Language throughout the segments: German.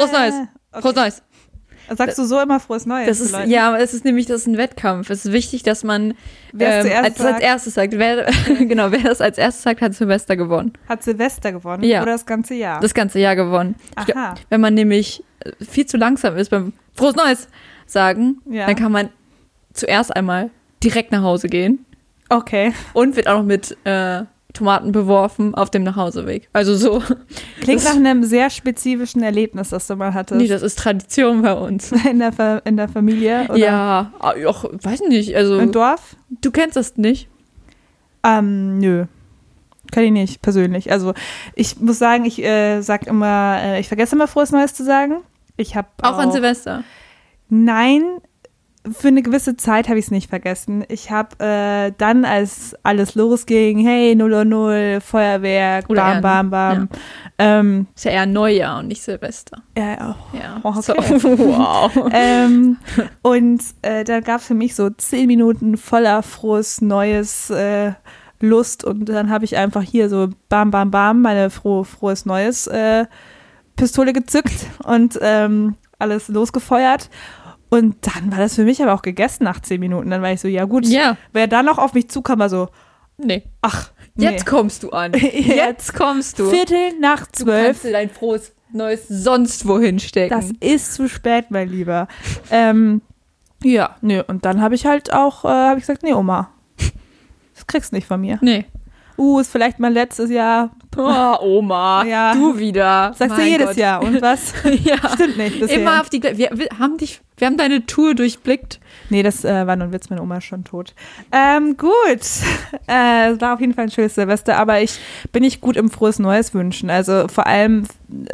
Frohes Neues. Okay. Frohes Neues. Sagst du so immer frohes Neues? Das ist, ja, es ist nämlich, das ist ein Wettkampf. Es ist wichtig, dass man Wer ähm, als, als erstes sagt. Wer, genau, wer das als erstes sagt, hat Silvester gewonnen. Hat Silvester gewonnen Ja. oder das ganze Jahr? Das ganze Jahr gewonnen. Ich glaub, Aha. wenn man nämlich äh, viel zu langsam ist beim Frohes Neues sagen, Ja. dann kann man zuerst einmal direkt nach Hause gehen Okay. und wird auch noch mit äh, Tomaten beworfen auf dem Nachhauseweg. Also so. Klingt nach einem sehr spezifischen Erlebnis, das du mal hattest. Nee, das ist Tradition bei uns. in, der Fa in der Familie oder Ja, ah, auch, weiß nicht, also im Dorf? du kennst das nicht. Ähm, nö. Kann ich nicht, persönlich. Also ich muss sagen, ich äh, sag immer, äh, ich vergesse immer frohes Neues zu sagen. Ich habe Auch an Silvester. Nein, für eine gewisse Zeit habe ich es nicht vergessen. Ich habe äh, dann, als alles losging, hey, 0 Uhr 0, Feuerwerk, Oder bam, eher- bam, bam. Ähm, Ist ja eher Neujahr und nicht Silvester. ja, Ja. Oh, So, okay. wow. ähm, und äh, da gab es für mich so zehn Minuten voller frohes, neues äh, Lust. Und dann habe ich einfach hier so bam, bam, bam, meine froh, frohes Neues äh, Pistole gezückt und ähm, alles losgefeuert. Und dann war das für mich aber auch gegessen nach zehn Minuten. Dann war ich so, ja gut. Ja, Wer dann noch auf mich zukam, war so, nee. ach, Jetzt nee. kommst du an. Jetzt Jetzt kommst du. Viertel nach Du zwölf. kannst dir dein frohes Neues sonst wohin stecken. Das ist zu spät, mein Lieber. ähm, ja, nö. Und dann habe ich halt auch, äh, habe ich gesagt, nee, Oma, das kriegst du nicht von mir. nee. Uh, ist vielleicht mein letztes Jahr. Oh, Oma, Ja. du wieder. Sagst du Mein jedes Gott. Jahr. Und was? ja. Stimmt nicht. Bisher. Immer auf die wir, wir haben dich, wir haben deine Tour durchblickt. Nee, das äh, war nun Witz, meine Oma ist schon tot. Ähm, gut. Äh, war auf jeden Fall ein schönes Silvester, aber ich bin nicht gut im frohes Neues wünschen. Also vor allem,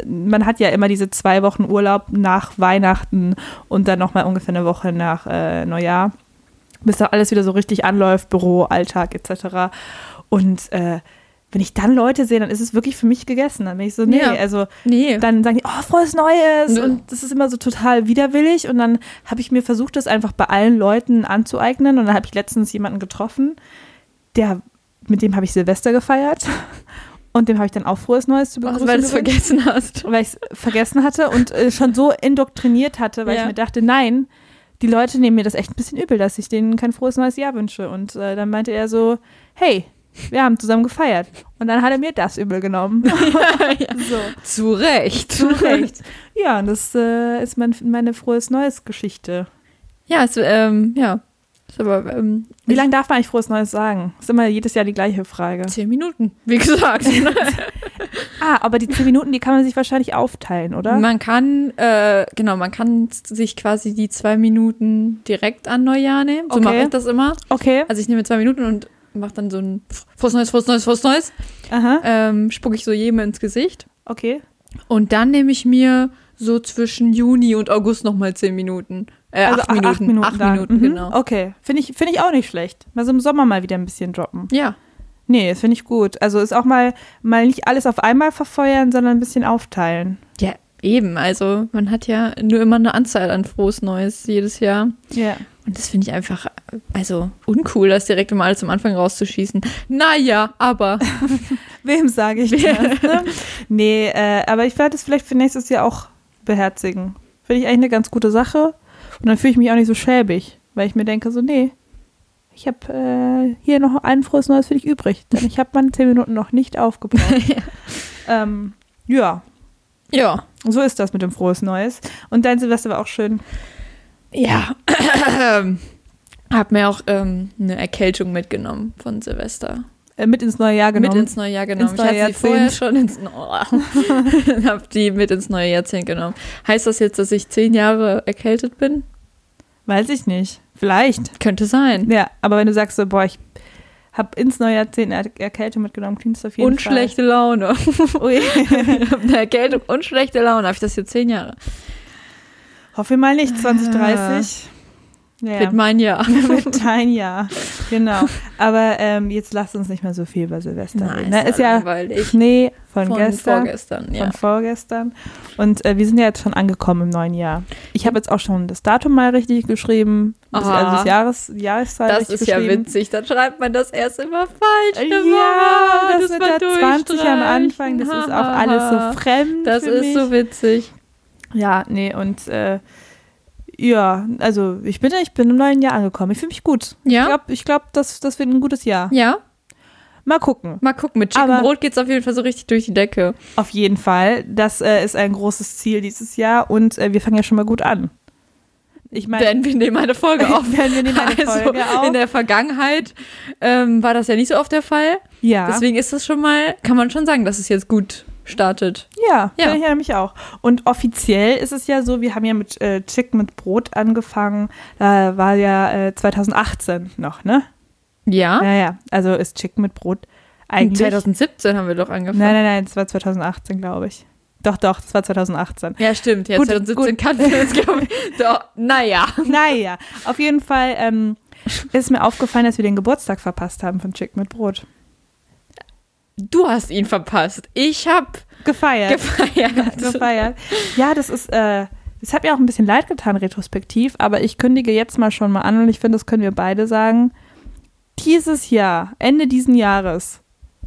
man hat ja immer diese zwei Wochen Urlaub nach Weihnachten und dann nochmal ungefähr eine Woche nach äh, Neujahr, bis da alles wieder so richtig anläuft, Büro, Alltag etc. Und äh, wenn ich dann Leute sehe, dann ist es wirklich für mich gegessen. Dann bin ich so, nee, Ja. also Nee. dann sagen die, oh, frohes Neues. Nö. Und das ist immer so total widerwillig. Und dann habe ich mir versucht, das einfach bei allen Leuten anzueignen. Und dann habe ich letztens jemanden getroffen, der, mit dem habe ich Silvester gefeiert. Und dem habe ich dann auch frohes Neues zu Was, begrüßen weil du es vergessen hast. weil ich es vergessen hatte und äh, schon so indoktriniert hatte, weil Ja. ich mir dachte, nein, die Leute nehmen mir das echt ein bisschen übel, dass ich denen kein frohes neues Jahr wünsche. Und äh, dann meinte er so, hey, wir haben zusammen gefeiert. Und dann hat er mir das übel genommen. so. Zu Recht. Zu Recht. Ja, und das äh, ist mein, meine frohes Neues Geschichte. Ja, es, ähm, ja. Ist aber, ähm, Wie lange darf man eigentlich frohes Neues sagen? Ist immer jedes Jahr die gleiche Frage. Zehn Minuten, wie gesagt. Ah, aber die zehn Minuten, die kann man sich wahrscheinlich aufteilen, oder? Man kann, äh, genau, man kann sich quasi die zwei Minuten direkt an Neujahr nehmen. So Okay. mache ich das immer. Okay. Also ich nehme zwei Minuten und mache dann so ein frohes Neues, frohes Neues, frohes Neues. Aha. Ähm, spucke ich so jedem ins Gesicht. Okay. Und dann nehme ich mir so zwischen Juni und August nochmal zehn Minuten. Äh, Also acht, Minuten. Acht dann. Minuten, Mhm. genau. Okay. Finde ich, finde ich auch nicht schlecht. Mal so im Sommer mal wieder ein bisschen droppen. Ja. Nee, das finde ich gut. Also ist auch mal, mal nicht alles auf einmal verfeuern, sondern ein bisschen aufteilen. Ja, eben. Also man hat ja nur immer eine Anzahl an frohes Neues jedes Jahr. Ja. Und das finde ich einfach, also uncool, das direkt alles am Anfang rauszuschießen. Naja, aber. Wem sage ich das? Ne? nee, äh, aber ich werde es vielleicht für nächstes Jahr auch beherzigen. Finde ich eigentlich eine ganz gute Sache. Und dann fühle ich mich auch nicht so schäbig, weil ich mir denke, so, nee, ich habe äh, hier noch ein frohes Neues für dich übrig. Denn ich habe meine zehn Minuten noch nicht aufgebraucht. ähm, ja, ja. so ist das mit dem frohes Neues. Und dein Silvester war auch schön. Ja. Hab mir auch ähm, eine Erkältung mitgenommen von Silvester. Äh, mit ins neue Jahr genommen. Mit ins neue Jahr genommen. Ins neue ich hatte sie vorher schon ins oh, hab die mit ins neue Jahrzehnt genommen. Heißt das jetzt, dass ich zehn Jahre erkältet bin? Weiß ich nicht. Vielleicht. Könnte sein. Ja, aber wenn du sagst so, boah, ich habe ins neue Jahrzehnt eine Erkältung mitgenommen, klingt es auf jeden Und Fall. schlechte Laune. Ui. eine Erkältung und schlechte Laune. Habe ich das jetzt zehn Jahre? Hoffe mal nicht, 2030. Ja. Wird mein Jahr. Wird dein Jahr. Genau. Aber ähm, jetzt lasst uns nicht mehr so viel über Silvester Nein, reden. Ne? ist Ist ja langweilig. Schnee von, Von gestern. vorgestern, ja. Von vorgestern. Und äh, wir sind ja jetzt schon angekommen im neuen Jahr. Ich habe jetzt auch schon das Datum mal richtig geschrieben. Das, Aha. also das Jahres, die Jahreszahl Das ist ja witzig. Dann schreibt man das erst immer falsch. Ja, Wow, das, mit der 20 am Anfang, das ist auch alles so fremd Das ist mich. so witzig. Ja, nee, und äh, ja, also ich bin, ich bin im neuen Jahr angekommen. Ich fühle mich gut. Ja? Ich glaube, ich glaub, das, das wird ein gutes Jahr. Ja, Mal gucken. mal gucken. Mit Chicken Brot geht's auf jeden Fall so richtig durch die Decke. Auf jeden Fall. Das äh, ist ein großes Ziel dieses Jahr und äh, wir fangen ja schon mal gut an. Ich meine, Denn wir nehmen eine Folge auf. Werden wir nehmen eine also Folge auf. in der Vergangenheit ähm, war das ja nicht so oft der Fall. ja. Deswegen ist das schon mal, kann man schon sagen, dass es jetzt gut startet. Ja, Ja. ich ja nämlich auch. Und offiziell ist es ja so, wir haben ja mit äh, Chick mit Brot angefangen. Da war ja äh, 2018 noch, ne? Ja. Ja, ja. Also ist Chick mit Brot eigentlich. 2017 haben wir doch angefangen. nein, nein, nein, es war 2018, glaube ich. Doch, doch, das war 2018. Ja, stimmt. Ja, Gut, 2017 gut. kannten wir uns, glaube ich. Doch, naja. naja, auf jeden Fall ähm, ist mir aufgefallen, dass wir den Geburtstag verpasst haben von Chick mit Brot. Du hast ihn verpasst. Ich habe Gefeiert. gefeiert. gefeiert. Ja, das ist, äh, das hat mir auch ein bisschen leid getan, retrospektiv, aber ich kündige jetzt mal schon mal an und ich finde, das können wir beide sagen. Dieses Jahr, Ende diesen Jahres,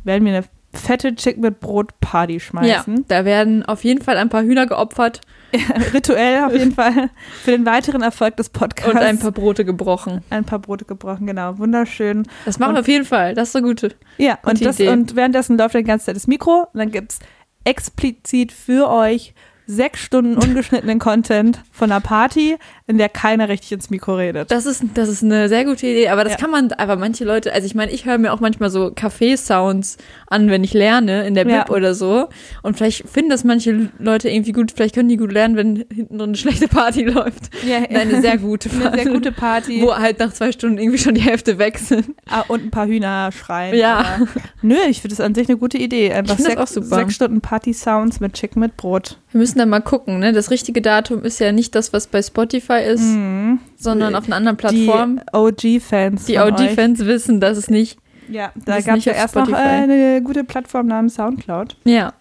werden wir eine fette Chick mit Brot Party ja, schmeißen. da werden auf jeden Fall ein paar Hühner geopfert Rituell auf jeden Fall für den weiteren Erfolg des Podcasts. und ein paar Brote gebrochen. ein paar Brote gebrochen, genau. Wunderschön. Das machen Und- wir auf jeden Fall. Das ist so gute. Ja, Gute und, das, Idee. und währenddessen läuft dann die ganze Zeit das Mikro und dann gibt es explizit für euch sechs Stunden ungeschnittenen Content von einer Party, in der keiner richtig ins Mikro redet. Das ist, das ist eine sehr gute Idee, aber das Ja. kann man, aber manche Leute, also ich meine, ich höre mir auch manchmal so Café-Sounds an, wenn ich lerne, in der Bib Ja. oder so. Und vielleicht finden das manche Leute irgendwie gut, vielleicht können die gut lernen, wenn hinten drin eine schlechte Party läuft. Ja, Eine sehr gute eine Party. sehr gute Party Wo halt nach zwei Stunden irgendwie schon die Hälfte weg sind. ah, und ein paar Hühner schreien. Ja. aber- Nö, ich finde das an sich eine gute Idee. Einfach sechs, auch super. sechs Stunden Party-Sounds mit Chicken mit Brot. Wir müssen dann mal gucken, ne? Das richtige Datum ist ja nicht das, was bei Spotify ist, Mhm. sondern auf einer anderen Die Plattform. OG-Fans. Die von euch. OG-Fans wissen, dass es nicht. Ja, da gab es ja erst noch äh, Spotify. eine gute Plattform namens Soundcloud. Ja.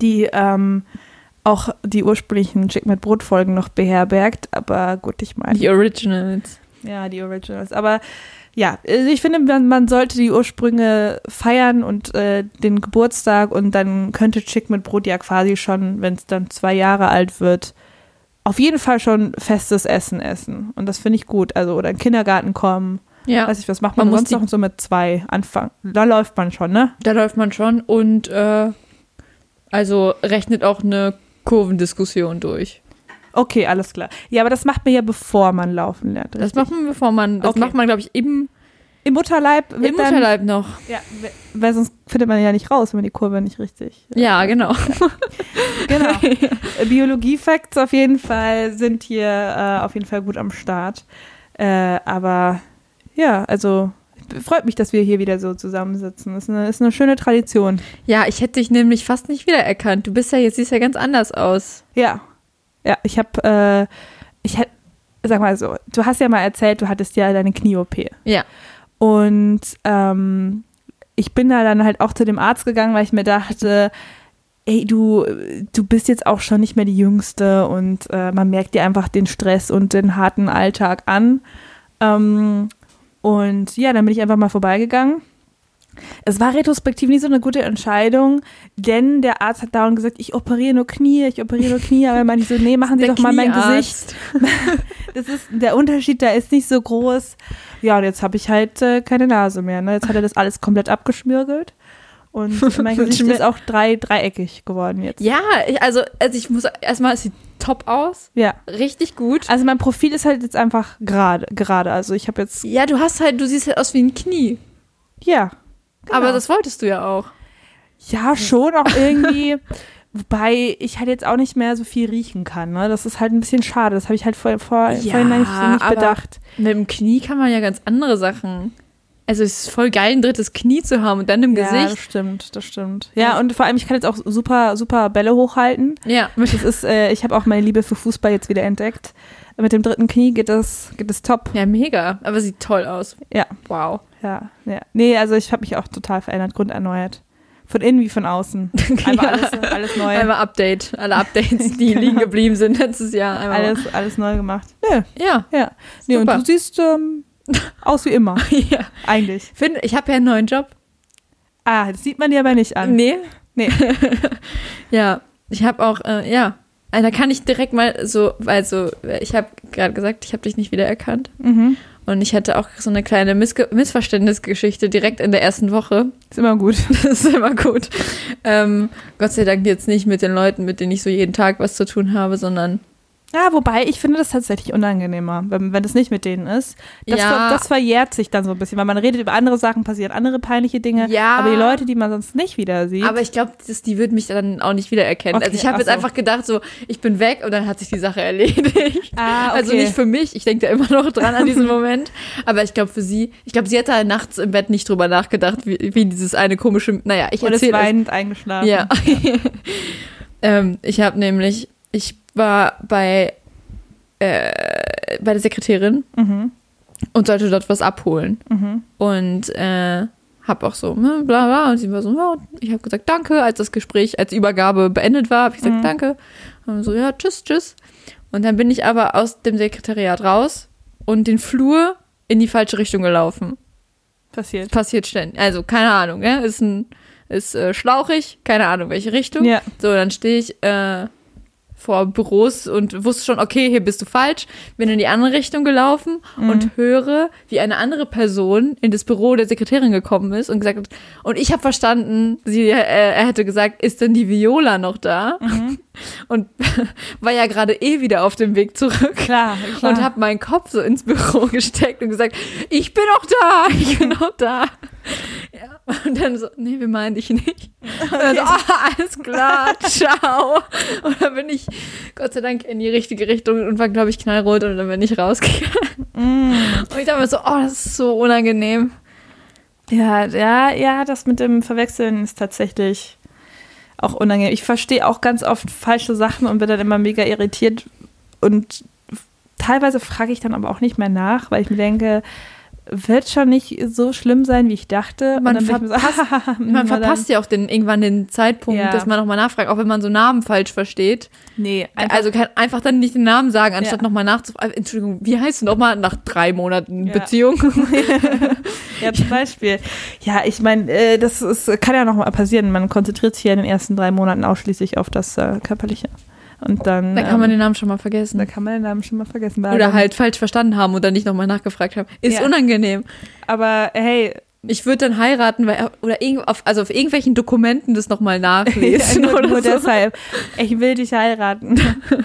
die ähm, auch die ursprünglichen Chick mit Brot-Folgen noch beherbergt. Aber gut, ich meine, Die Originals. ja, die Originals. Aber ja, also ich finde, man, man sollte die Ursprünge feiern und äh, den Geburtstag und dann könnte Chick mit Brot ja quasi schon, wenn es dann zwei Jahre alt wird, auf jeden Fall schon festes Essen essen. Und das finde ich gut. Also, oder in den Kindergarten kommen. Ja. Weiß ich, was macht man, Man sonst noch so mit zwei anfangen? Da läuft man schon, ne? Da läuft man schon und äh, also rechnet auch eine Kurvendiskussion durch. Okay, alles klar. Ja, aber das macht man ja, bevor man laufen lernt. Das richtig? macht man, bevor man, das Okay. macht man, glaube ich, im, Im Mutterleib im dann, Mutterleib noch. Ja, weil sonst findet man ja nicht raus, wenn man die Kurve nicht richtig. Ja, genau. Genau. Biologie-Facts auf jeden Fall sind hier äh, auf jeden Fall gut am Start. Äh, aber ja, also freut mich, dass wir hier wieder so zusammensitzen. Ist eine, ist eine schöne Tradition. Ja, ich hätte dich nämlich fast nicht wiedererkannt. Du bist ja jetzt, siehst ja ganz anders aus. Ja. Ja, ich habe, äh, ich hätte, sag mal so, du hast ja mal erzählt, du hattest ja deine Knie-OP. Ja. Und ähm, ich bin da dann halt auch zu dem Arzt gegangen, weil ich mir dachte, ey, du, du bist jetzt auch schon nicht mehr die Jüngste und äh, man merkt dir einfach den Stress und den harten Alltag an. Ähm, und ja, dann bin ich einfach mal vorbeigegangen. Es war retrospektiv nicht so eine gute Entscheidung, denn der Arzt hat dauernd gesagt, ich operiere nur Knie, ich operiere nur Knie, aber er meinte so, nee, machen Sie doch mal mein. Gesicht. Das ist, der Unterschied da ist nicht so groß. Ja, und jetzt habe ich halt äh, keine Nase mehr. Ne? Jetzt hat er das alles komplett abgeschmirgelt. Und mein Gesicht ist auch drei, dreieckig geworden jetzt. Ja, ich, also, also ich muss erstmal, es sieht top aus. Ja. Richtig gut. Also mein Profil ist halt jetzt einfach gerade. gerade. Also ich habe jetzt, Ja, du hast halt, du siehst halt aus wie ein Knie. ja. Genau. Aber das wolltest du ja auch. Ja, schon auch irgendwie. Wobei ich halt jetzt auch nicht mehr so viel riechen kann. Ne? Das ist halt ein bisschen schade. Das habe ich halt vor, vor, Ja, vorhin nicht, nicht aber- bedacht. Mit dem Knie kann man ja ganz andere Sachen. Also es ist voll geil, ein drittes Knie zu haben und dann im Ja, das Gesicht. stimmt, das stimmt. Ja, und vor allem, ich kann jetzt auch super, super Bälle hochhalten. Ja. Das ist, äh, ich habe auch meine Liebe für Fußball jetzt wieder entdeckt. Mit dem dritten Knie geht das, geht das top. Ja, mega. Aber sieht toll aus. Ja. Wow. Ja, ja. Nee, also ich habe mich auch total verändert, grunderneuert. Von innen wie von außen. Einfach Ja. alles, alles neu. Einmal Update. Alle Updates, die Genau. liegen geblieben sind letztes Jahr. Einmal. Alles, alles neu gemacht. Nö, Ja. ja. Nee, und du siehst ähm, aus wie immer, ja. eigentlich. Find, ich habe ja einen neuen Job. Ah, das sieht man dir aber nicht an. Nee. Nee. Ja. Ich habe auch, äh, ja. äh, da kann ich direkt mal so, also ich habe gerade gesagt, ich habe dich nicht wiedererkannt. Mhm. Und ich hatte auch so eine kleine Missge Missverständnisgeschichte direkt in der ersten Woche. Ist immer gut. Das ist immer gut. Ähm, Gott sei Dank jetzt nicht mit den Leuten, mit denen ich so jeden Tag was zu tun habe, sondern Ja, wobei ich finde das tatsächlich unangenehmer, wenn, wenn es nicht mit denen ist. Das, Ja. ver, das verjährt sich dann so ein bisschen, weil man redet über andere Sachen, passieren andere peinliche Dinge. Ja. Aber die Leute, die man sonst nicht wieder sieht. Aber ich glaube, die würden mich dann auch nicht wiedererkennen. Okay, also ich habe jetzt so. einfach gedacht, so, ich bin weg und dann hat sich die Sache erledigt. Ah, okay. Also nicht für mich, ich denke da immer noch dran an diesen Moment. Aber ich glaube für sie, ich glaube, sie hat da nachts im Bett nicht drüber nachgedacht, wie, wie dieses eine komische, naja, ich und ist erzähle es. weinend eingeschlafen. Ja. ähm, ich habe nämlich, ich war bei, äh, bei der Sekretärin Mhm. und sollte dort was abholen. Mhm. Und äh, habe auch so, ne, bla bla. Und sie war so, ja, ich habe gesagt, danke, als das Gespräch, als die Übergabe beendet war, habe ich gesagt, Mhm. danke. Und so, ja, tschüss, tschüss. Und dann bin ich aber aus dem Sekretariat raus und den Flur in die falsche Richtung gelaufen. Passiert. Passiert ständig. Also, keine Ahnung, ja, ist ein, ist äh, schlauchig, keine Ahnung, welche Richtung. Ja. So, dann stehe ich äh, vor Büros und wusste schon, okay, hier bist du falsch. Bin in die andere Richtung gelaufen Mhm. und höre, wie eine andere Person in das Büro der Sekretärin gekommen ist und gesagt hat, und ich habe verstanden, sie, äh, er hätte gesagt, ist denn die Viola noch da? Mhm. Und war ja gerade eh wieder auf dem Weg zurück. Klar, klar. Und habe meinen Kopf so ins Büro gesteckt und gesagt, ich bin auch da, ich bin auch da. Ja, und dann so, nee, wir meinen dich nicht. Und dann so, ah, alles klar, ciao. Und dann bin ich, Gott sei Dank, in die richtige Richtung und war, glaube ich, knallrot und dann bin ich rausgegangen. Mm. Und ich dachte mir so, oh, das ist so unangenehm. Ja, ja, ja, das mit dem Verwechseln ist tatsächlich auch unangenehm. Ich verstehe auch ganz oft falsche Sachen und bin dann immer mega irritiert. Und teilweise frage ich dann aber auch nicht mehr nach, weil ich mir denke, wird schon nicht so schlimm sein, wie ich dachte. Man bin ich so, Man verpasst ja auch den, irgendwann den Zeitpunkt, Ja. dass man nochmal nachfragt, auch wenn man so Namen falsch versteht. Nee, einfach, also kann einfach dann nicht den Namen sagen, anstatt Ja. nochmal nachzufragen. Entschuldigung, wie heißt du nochmal nach drei Monaten Ja. Beziehung? ja, zum Beispiel. Ja, ich meine, äh, das ist, kann ja noch mal passieren. Man konzentriert sich ja in den ersten drei Monaten ausschließlich auf das äh, Körperliche. Und dann, Da kann man ähm, den Namen schon mal vergessen. da kann man den Namen schon mal vergessen. Oder halt falsch verstanden haben und dann nicht nochmal nachgefragt haben. Ist Ja. unangenehm. Aber hey, Ich würde dann heiraten, weil, oder auf, also auf irgendwelchen Dokumenten das nochmal nachlesen nur, oder nur so. deshalb. Ich will dich heiraten.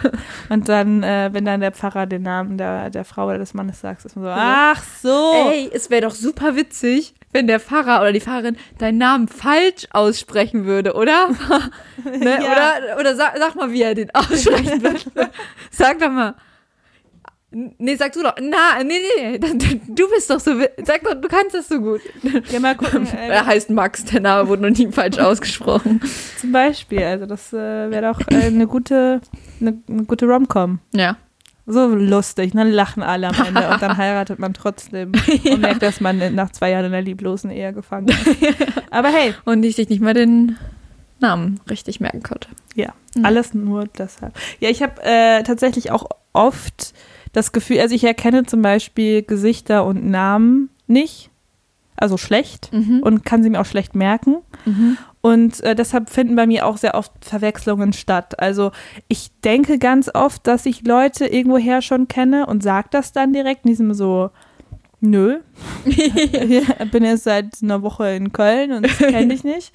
Und dann, äh, wenn dann der Pfarrer den Namen der, der Frau oder des Mannes sagt, ist man so, ach so. Ey, es wäre doch super witzig, wenn der Pfarrer oder die Pfarrerin deinen Namen falsch aussprechen würde, oder? ne? Ja. Oder, oder sag, sag mal, wie er den aussprechen würde. sag doch mal. Nee, sag du doch. Na, nee, nee, nee. Du bist doch so. Sag doch, du kannst das so gut. Ja, mal gucken. Er Äh, heißt Max, der Name wurde noch nie falsch ausgesprochen. zum Beispiel, also das äh, wäre doch äh, eine gute, eine, eine gute Rom-Com. Ja. So lustig, dann lachen alle am Ende und dann heiratet man trotzdem und merkt, dass man nach zwei Jahren in einer lieblosen Ehe gefangen ist. Aber hey, Und ich sich nicht mal den Namen richtig merken konnte. ja, Mhm. alles nur deshalb. Ja, ich habe äh, tatsächlich auch oft das Gefühl, also ich erkenne zum Beispiel Gesichter und Namen nicht, also schlecht Mhm. und kann sie mir auch schlecht merken. Mhm. Und äh, deshalb finden bei mir auch sehr oft Verwechslungen statt. Also ich denke ganz oft, dass ich Leute irgendwoher schon kenne und sage das dann direkt in diesem so, nö, ich bin jetzt seit einer Woche in Köln und kenne dich nicht.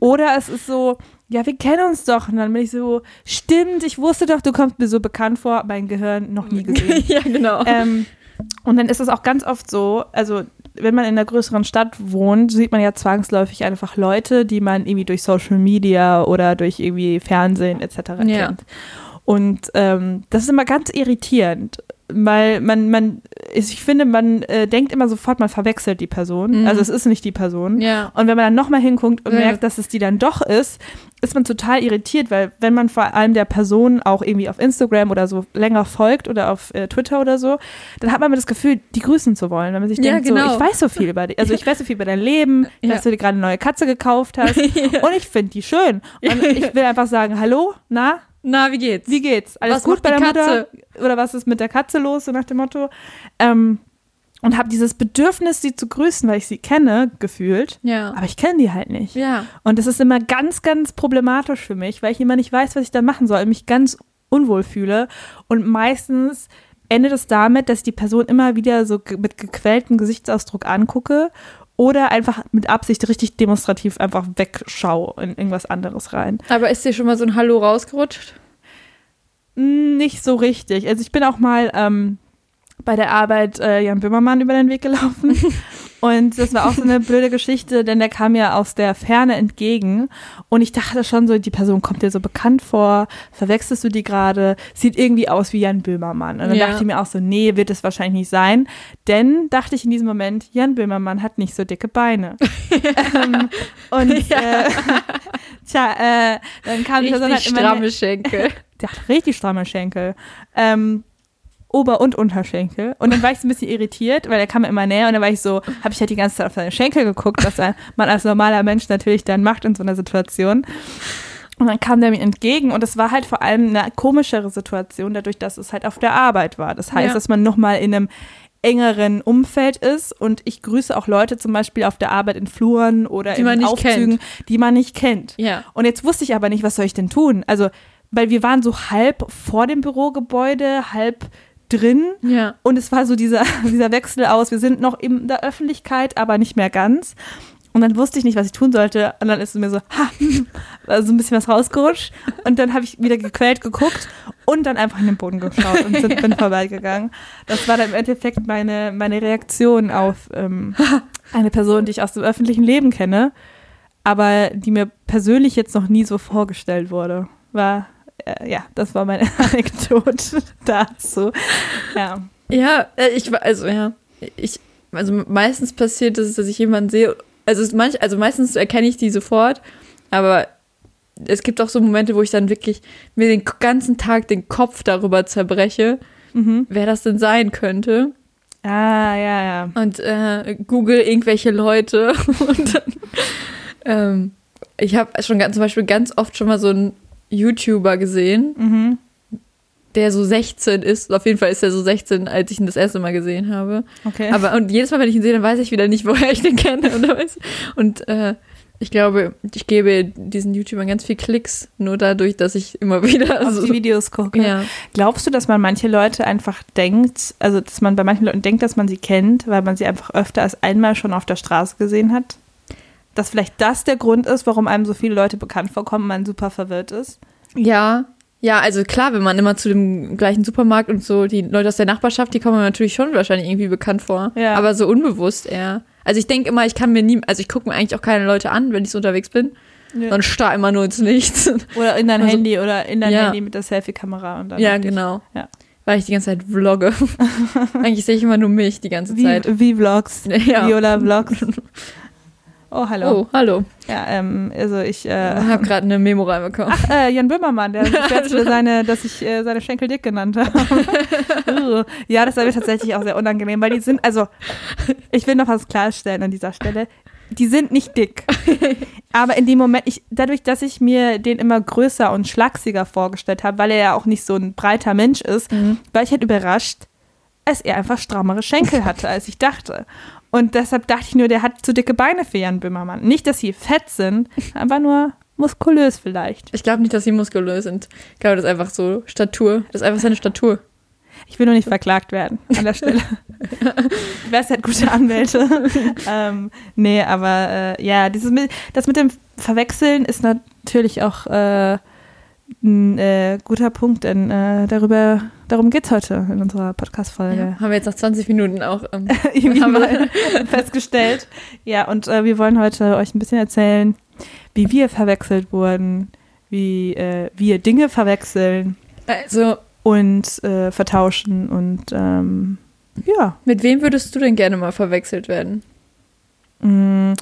Oder es ist so, ja, wir kennen uns doch. Und dann bin ich so, stimmt, ich wusste doch, du kommst mir so bekannt vor, mein Gehirn noch nie gesehen. ja, genau. Ähm, und dann ist es auch ganz oft so, also wenn man in einer größeren Stadt wohnt, sieht man ja zwangsläufig einfach Leute, die man irgendwie durch Social Media oder durch irgendwie Fernsehen etc. Ja. kennt. Und ähm, das ist immer ganz irritierend, weil man, man, ich finde, man äh, denkt immer sofort, man verwechselt die Person. Mhm. Also es ist nicht die Person. ja. Und wenn man dann nochmal hinguckt und Ja. merkt, dass es die dann doch ist, ist man total irritiert, weil wenn man vor allem der Person auch irgendwie auf Instagram oder so länger folgt oder auf äh, Twitter oder so, dann hat man immer das Gefühl, die grüßen zu wollen, wenn man sich Ja, denkt, genau. so, ich weiß so viel über dich, also ich weiß so viel über dein Leben, dass du dir gerade eine neue Katze gekauft hast und ich finde die schön. Und ich will einfach sagen, hallo, na, Na, wie geht's? wie geht's? Alles Was gut bei der Katze? Mutter? Oder was ist mit der Katze los, so nach dem Motto? Ähm, und habe dieses Bedürfnis, sie zu grüßen, weil ich sie kenne, gefühlt. Ja. Aber ich kenne die halt nicht. Ja. Und das ist immer ganz, ganz problematisch für mich, weil ich immer nicht weiß, was ich da machen soll. Mich ganz unwohl fühle. Und meistens endet es damit, dass ich die Person immer wieder so mit gequältem Gesichtsausdruck angucke oder einfach mit Absicht richtig demonstrativ einfach wegschaue in irgendwas anderes rein. Aber ist dir schon mal so ein Hallo rausgerutscht? Mm, Nicht so richtig. Also ich bin auch mal ähm, bei der Arbeit äh, Jan Böhmermann über den Weg gelaufen. Und das war auch so eine blöde Geschichte, denn der kam mir aus der Ferne entgegen. Und ich dachte schon so, die Person kommt dir so bekannt vor. Verwechselst du die gerade? Sieht irgendwie aus wie Jan Böhmermann. Und dann Ja. dachte ich mir auch so, nee, wird es wahrscheinlich nicht sein. Denn dachte ich in diesem Moment, Jan Böhmermann hat nicht so dicke Beine. ähm, und Ja. äh, tja, äh, dann kam die Person halt Richtig immer stramme Schenkel. der hat richtig stramme Schenkel. Ähm, Ober- und Unterschenkel. Und dann war ich so ein bisschen irritiert, weil er kam mir immer näher und dann war ich so, habe ich halt die ganze Zeit auf seine Schenkel geguckt, was man als normaler Mensch natürlich dann macht in so einer Situation. Und dann kam der mir entgegen und es war halt vor allem eine komischere Situation, dadurch, dass es halt auf der Arbeit war. Das heißt, Ja. dass man nochmal in einem engeren Umfeld ist und ich grüße auch Leute zum Beispiel auf der Arbeit in Fluren oder Die in Aufzügen, die man nicht kennt. Ja. Und jetzt wusste ich aber nicht, was soll ich denn tun? Also, weil wir waren so halb vor dem Bürogebäude, halb drin. Ja. Und es war so dieser, dieser Wechsel aus, wir sind noch in der Öffentlichkeit, aber nicht mehr ganz. Und dann wusste ich nicht, was ich tun sollte. Und dann ist mir so, ha, war so ein bisschen was rausgerutscht. Und dann habe ich wieder gequält geguckt und dann einfach in den Boden geschaut und sind, bin vorbeigegangen. Das war dann im Endeffekt meine, meine Reaktion auf ähm, eine Person, die ich aus dem öffentlichen Leben kenne, aber die mir persönlich jetzt noch nie so vorgestellt wurde. War, äh, ja, das war meine Anekdote dazu. Ja. Ja, äh, ich war, also ja, ich, also meistens passiert es, dass ich jemanden sehe, also es manch, also meistens erkenne ich die sofort, aber es gibt auch so Momente, wo ich dann wirklich mir den ganzen Tag den Kopf darüber zerbreche, Mhm. wer das denn sein könnte Ah, ja, ja. und äh, google irgendwelche Leute und dann, ähm, ich habe schon ganz, zum Beispiel ganz oft schon mal so einen YouTuber gesehen, Mhm. der so 16 ist. Auf jeden Fall ist er so 16, als ich ihn das erste Mal gesehen habe. Okay. Aber und jedes Mal, wenn ich ihn sehe, dann weiß ich wieder nicht, woher ich den kenne. Und, äh, ich glaube, ich gebe diesen YouTubern ganz viel Klicks, nur dadurch, dass ich immer wieder auf so. die Videos gucke. Ja. Glaubst du, dass man manche Leute einfach denkt, also dass man bei manchen Leuten denkt, dass man sie kennt, weil man sie einfach öfter als einmal schon auf der Straße gesehen hat? Dass vielleicht das der Grund ist, warum einem so viele Leute bekannt vorkommen man super verwirrt ist? ja. Ja, also klar, wenn man immer zu dem gleichen Supermarkt und so, die Leute aus der Nachbarschaft, die kommen mir natürlich schon wahrscheinlich irgendwie bekannt vor. Ja. Aber so unbewusst eher. Also ich denke immer, ich kann mir nie, also ich gucke mir eigentlich auch keine Leute an, wenn ich so unterwegs bin. Ja. Starr immer nur ins Nichts. Oder in dein Also- Handy oder in dein Ja. Handy mit der Selfie-Kamera. und dann ja, genau. Ja. Weil ich die ganze Zeit vlogge. eigentlich sehe ich immer nur mich die ganze Wie, Zeit. wie Vlogs. Ja. Viola Vlogs. Oh, hallo. Oh, hallo. Ja, ähm, also ich, Ich äh, habe gerade eine Memo reinbekommen. äh, Jan Böhmermann, der beschwert sich, seine, dass ich äh, seine Schenkel dick genannt habe. Ja, das war mir tatsächlich auch sehr unangenehm, weil die sind, also ich will noch was klarstellen an dieser Stelle. Die sind nicht dick. Aber in dem Moment, ich, dadurch, dass ich mir den immer größer und schlachsiger vorgestellt habe, weil er ja auch nicht so ein breiter Mensch ist, Mhm. war ich halt überrascht, dass er einfach strammere Schenkel hatte, als ich dachte. Und deshalb dachte ich nur, der hat zu dicke Beine für Jan Böhmermann. Nicht, dass sie fett sind, einfach nur muskulös vielleicht. Ich glaube nicht, dass sie muskulös sind. Ich glaube, das ist einfach so Statur. Das ist einfach seine Statur. Ich will nur nicht verklagt werden an der Stelle. Wer halt gute Anwälte? ähm, nee, aber äh, ja, dieses mit, das mit dem Verwechseln ist natürlich auch äh, ein äh, guter Punkt, denn äh, darüber, darum geht es heute in unserer Podcast-Folge. Ja. Haben wir jetzt nach 20 Minuten auch. Ähm, festgestellt. Ja, und äh, wir wollen heute euch ein bisschen erzählen, wie wir verwechselt wurden, wie äh, wir Dinge verwechseln also, und äh, vertauschen und ähm, ja. mit wem würdest du denn gerne mal verwechselt werden? Mm,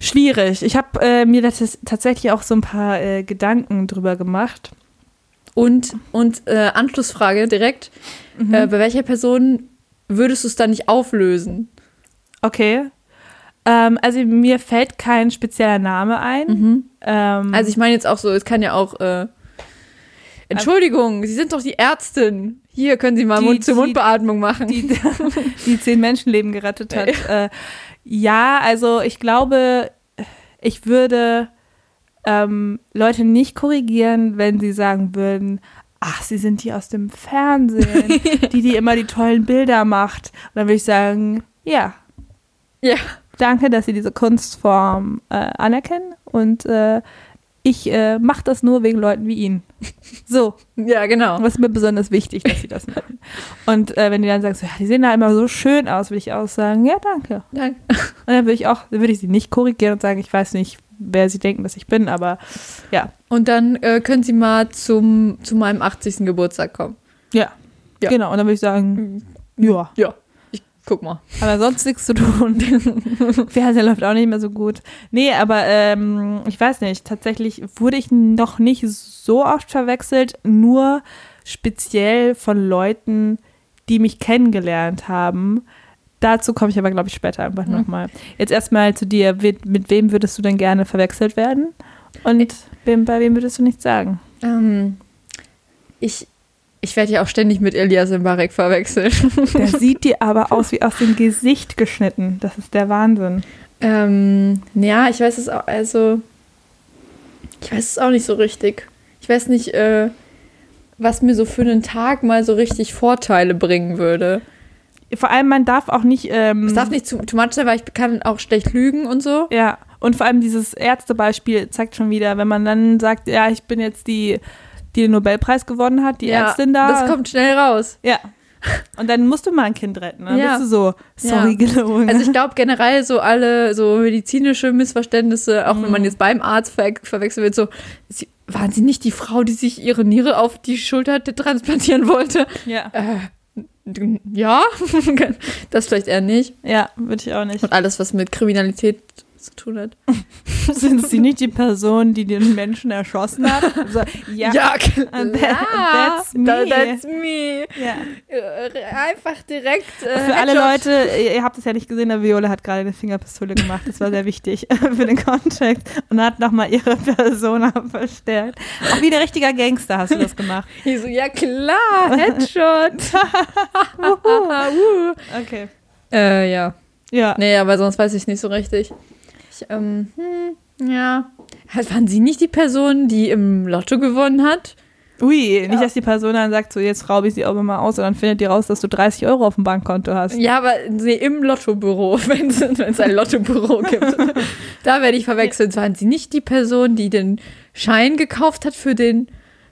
schwierig. Ich habe äh, mir das tatsächlich auch so ein paar äh, Gedanken drüber gemacht. Und, und äh, Anschlussfrage direkt. Mhm. Äh, bei welcher Person würdest du es dann nicht auflösen? Okay. Ähm, also mir fällt kein spezieller Name ein. Ähm, Also ich meine jetzt auch so, es kann ja auch. Äh, Entschuldigung, Sie sind doch die Ärztin. Hier können Sie mal Mund-zu-Mund-Beatmung machen. die, die zehn Menschenleben gerettet hat. äh, ja, also ich glaube, ich würde ähm, Leute nicht korrigieren, wenn sie sagen würden, ach, sie sind die aus dem Fernsehen, die, die immer die tollen Bilder macht. Und dann würde ich sagen, ja, Ja. danke, dass Sie diese Kunstform äh, anerkennen und äh, ich äh, mache das nur wegen Leuten wie Ihnen. So, Ja, genau. was ist mir besonders wichtig, dass Sie das machen. Und äh, wenn die dann sagst, ja, die sehen da immer so schön aus, würde ich auch sagen, ja, danke. Danke. Und dann würde ich auch, dann würde ich sie nicht korrigieren und sagen, ich weiß nicht, wer sie denken, dass ich bin, aber ja, Und dann äh, können Sie mal zum, zu meinem 80. Geburtstag kommen. ja, Ja. genau. Und dann würde ich sagen, ja, Ja. Ich guck mal. aber sonst nichts zu tun. Fernseher läuft auch nicht mehr so gut. Nee, aber ähm, ich weiß nicht, tatsächlich wurde ich noch nicht so oft verwechselt, nur speziell von Leuten, die mich kennengelernt haben. Dazu komme ich aber, glaube ich, später einfach Mhm. nochmal. Jetzt erstmal zu dir. Mit, wem würdest du denn gerne verwechselt werden? Und wem, bei wem würdest du nichts sagen? Ähm, ich ich werde ja auch ständig mit Elias Mbarek verwechselt. Der sieht dir aber aus wie aus dem Gesicht geschnitten. Das ist der Wahnsinn. ähm, ja, ich weiß es auch, also ich weiß es auch nicht so richtig. Ich weiß nicht, äh, was mir so für einen Tag mal so richtig Vorteile bringen würde. Vor allem, man darf auch nicht. Ähm, Es darf nicht zu, too much sein, weil ich kann auch schlecht lügen und so. Ja, und vor allem dieses Ärztebeispiel zeigt schon wieder, wenn man dann sagt, ja, ich bin jetzt die, die den Nobelpreis gewonnen hat, die ja, Ärztin da. Das kommt schnell raus. Ja. Und dann musst du mal ein Kind retten. Dann Ja. bist du so, sorry, Ja. gelogen. Also ich glaube generell so alle so medizinische Missverständnisse, auch wenn man jetzt beim Arzt ver verwechselt wird, so sie, waren sie nicht die Frau, die sich ihre Niere auf die Schulter transplantieren wollte? ja. Äh, ja, das vielleicht eher nicht. ja, würde ich auch nicht. Und alles, was mit Kriminalität zu tun hat. Sind sie nicht die Person, die den Menschen erschossen hat? Also, ja. klar. And that- that's me. That's me. ja. Äh, Einfach direkt. Äh, Für alle. Leute, ihr habt es ja nicht gesehen, der Viola hat gerade eine Fingerpistole gemacht. Das war sehr wichtig für den Kontext. Und hat nochmal ihre Persona verstärkt. Auch wie der richtiger Gangster hast du das gemacht. Ich so, ja klar, Headshot. Okay. Äh, ja. Ja. Nee, aber sonst weiß ich nicht so richtig. Ich, ähm, hm, ja. Halt, Waren Sie nicht die Person, die im Lotto gewonnen hat? Ui, nicht, Ja. dass die Person dann sagt, so jetzt raube ich sie auch mal aus und dann findet die raus, dass du 30 Euro auf dem Bankkonto hast. Ja, aber nee, im Lottobüro, wenn es ein Lottobüro gibt. da werde ich verwechselt. Waren Sie nicht die Person, die den Schein gekauft hat für den,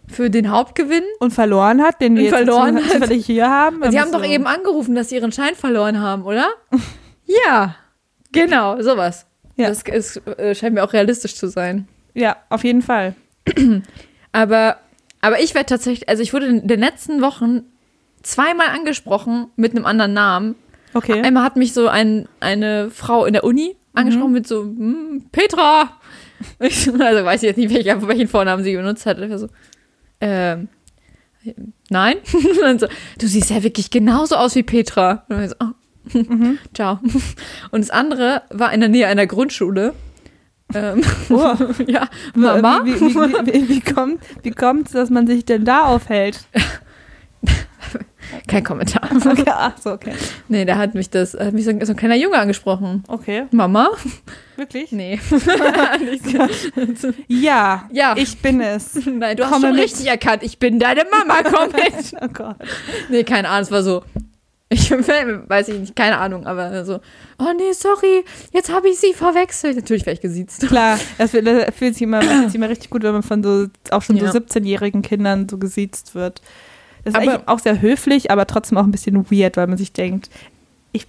für den Hauptgewinn? Und verloren hat, den wir jetzt verloren zufällig- hat. hier haben. Und Sie haben doch eben angerufen, dass Sie Ihren Schein verloren haben, oder? ja, genau, sowas. Ja. Das ist, äh, scheint mir auch realistisch zu sein. Ja, auf jeden Fall. Aber, aber ich werde tatsächlich, also ich wurde in den letzten Wochen zweimal angesprochen mit einem anderen Namen. Okay. Einmal hat mich so ein, eine Frau in der Uni angesprochen mit so, hm, Petra. Ich so, Also weiß ich jetzt nicht, welcher, welchen Vornamen sie benutzt hat. So, ähm, nein. Und dann so, du siehst ja wirklich genauso aus wie Petra. Und ich so, oh. Ciao. Und das andere war in der Nähe einer Grundschule. Ähm, Oh. ja, Mama. Wie, wie, wie, wie, wie kommt wie kommt's, dass man sich denn da aufhält? Kein Kommentar. Okay, ach so, okay. Nee, da hat mich das, hat mich so, ein- so ein kleiner Junge angesprochen. Okay, Mama? wirklich? Nee. Ja, Ja. ich bin es. Nein, du hast Komme schon mit. richtig erkannt. Ich bin deine Mama, komm mit. Oh Gott. nee, keine Ahnung, es war so. Ich weiß ich nicht, keine Ahnung, aber so, oh nee, sorry, jetzt habe ich sie verwechselt. Natürlich wäre ich gesiezt. Klar, das, fühlt- sich immer, sich immer richtig gut, wenn man von so auch schon Ja. so 17-jährigen Kindern so gesiezt wird. Das ist Aber- eigentlich auch sehr höflich, aber trotzdem auch ein bisschen weird, weil man sich denkt, ich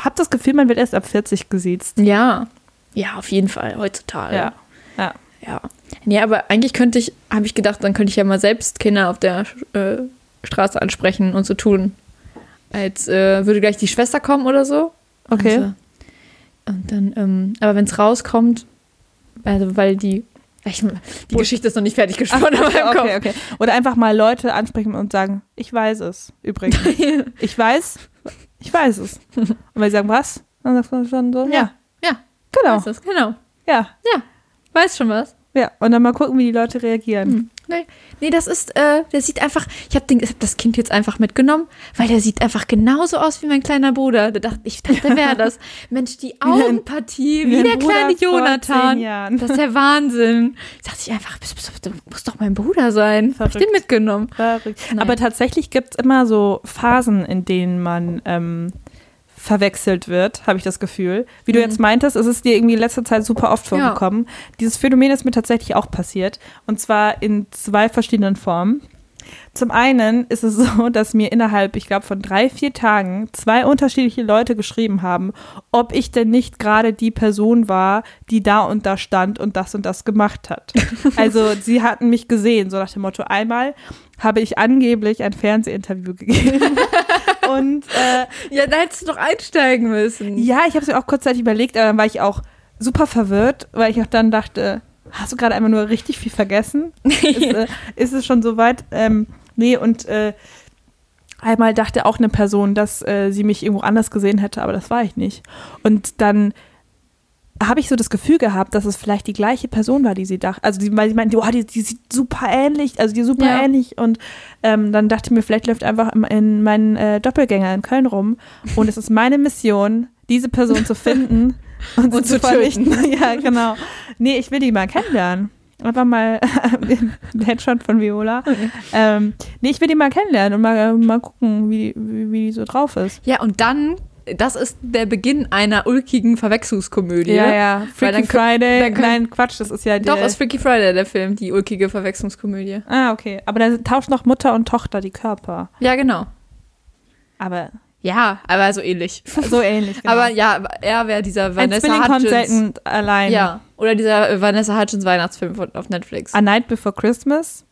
habe das Gefühl, man wird erst ab 40 gesiezt. Ja. Ja, auf jeden Fall, heutzutage. Ja. Ja. Ja. Nee, aber eigentlich könnte ich, habe ich gedacht, dann könnte ich ja mal selbst Kinder auf der äh, Straße ansprechen und so tun. Als äh, würde gleich die Schwester kommen oder so. Okay. Und, so. und dann, ähm, aber wenn es rauskommt, also weil die, ich, die Geschichte ist noch nicht fertig gesponnen, Kopf. okay, okay. Oder einfach mal Leute ansprechen und sagen, ich weiß es, übrigens. ich weiß, ich weiß es. Und wenn sie sagen, was? Dann sagst du schon so, ja, Ja, ja, genau, ist das, genau. ja, Ja, weiß schon was. ja. Und dann mal gucken, wie die Leute reagieren. Hm. Nee, nee, das ist, äh, der sieht einfach, ich habe hab das Kind jetzt einfach mitgenommen, weil der sieht einfach genauso aus wie mein kleiner Bruder. Da dachte, ich dachte, wäre das. Mensch, die Augenpartie, wie, wie der Bruder kleine Jonathan. Das ist der Wahnsinn. Ich dachte ich einfach, du musst doch mein Bruder sein. Hab ich den Verrückt. mitgenommen. Verrückt. Aber tatsächlich gibt es immer so Phasen, in denen man ähm, verwechselt wird, habe ich das Gefühl. Wie du jetzt meintest, ist es dir irgendwie in letzter Zeit super oft Mhm. Ja. vorgekommen. Dieses Phänomen ist mir tatsächlich auch passiert. Und zwar in zwei verschiedenen Formen. Zum einen ist es so, dass mir innerhalb, ich glaube, von drei, vier Tagen zwei unterschiedliche Leute geschrieben haben, ob ich denn nicht gerade die Person war, die da und da stand und das und das gemacht hat. Also sie hatten mich gesehen, so nach dem Motto, einmal habe ich angeblich ein Fernsehinterview gegeben. Und äh, Ja, da hättest du doch einsteigen müssen. ja, ich habe es mir auch kurzzeitig überlegt, aber dann war ich auch super verwirrt, weil ich auch dann dachte, hast du gerade einfach nur richtig viel vergessen? ist, äh, ist es schon so weit? Ähm, nee, und äh, einmal dachte auch eine Person, dass äh, sie mich irgendwo anders gesehen hätte, aber das war ich nicht. Und dann habe ich so das Gefühl gehabt, dass es vielleicht die gleiche Person war, die sie dachte. Also die, weil sie meinte, oh, die, die sieht super ähnlich, also die ist super Ja. ähnlich. Und ähm, dann dachte ich mir, vielleicht läuft einfach in, in meinen äh, Doppelgänger in Köln rum. Und es ist meine Mission, diese Person zu finden und, sie Und zu zu vernichten. ja, genau. Nee, ich will die mal kennenlernen. Einfach mal der Headshot von Viola. Ähm, nee, ich will die mal kennenlernen und mal, mal gucken, wie, wie, wie die so drauf ist. Ja, und dann, das ist der Beginn einer ulkigen Verwechslungskomödie. Ja, ja. Freaky dann Friday. dann kö- Nein, Quatsch, das ist ja der. Doch, ist Freaky Friday der Film, die ulkige Verwechslungskomödie. Ah, okay. Aber da tauschen noch Mutter und Tochter die Körper. Ja, genau. Aber Ja, aber so ähnlich. so ähnlich. Genau. Aber ja, er wäre dieser ein Vanessa kommt Hudgens. selten allein. Ja, oder dieser Vanessa Hudgens Weihnachtsfilm auf Netflix. A Night Before Christmas.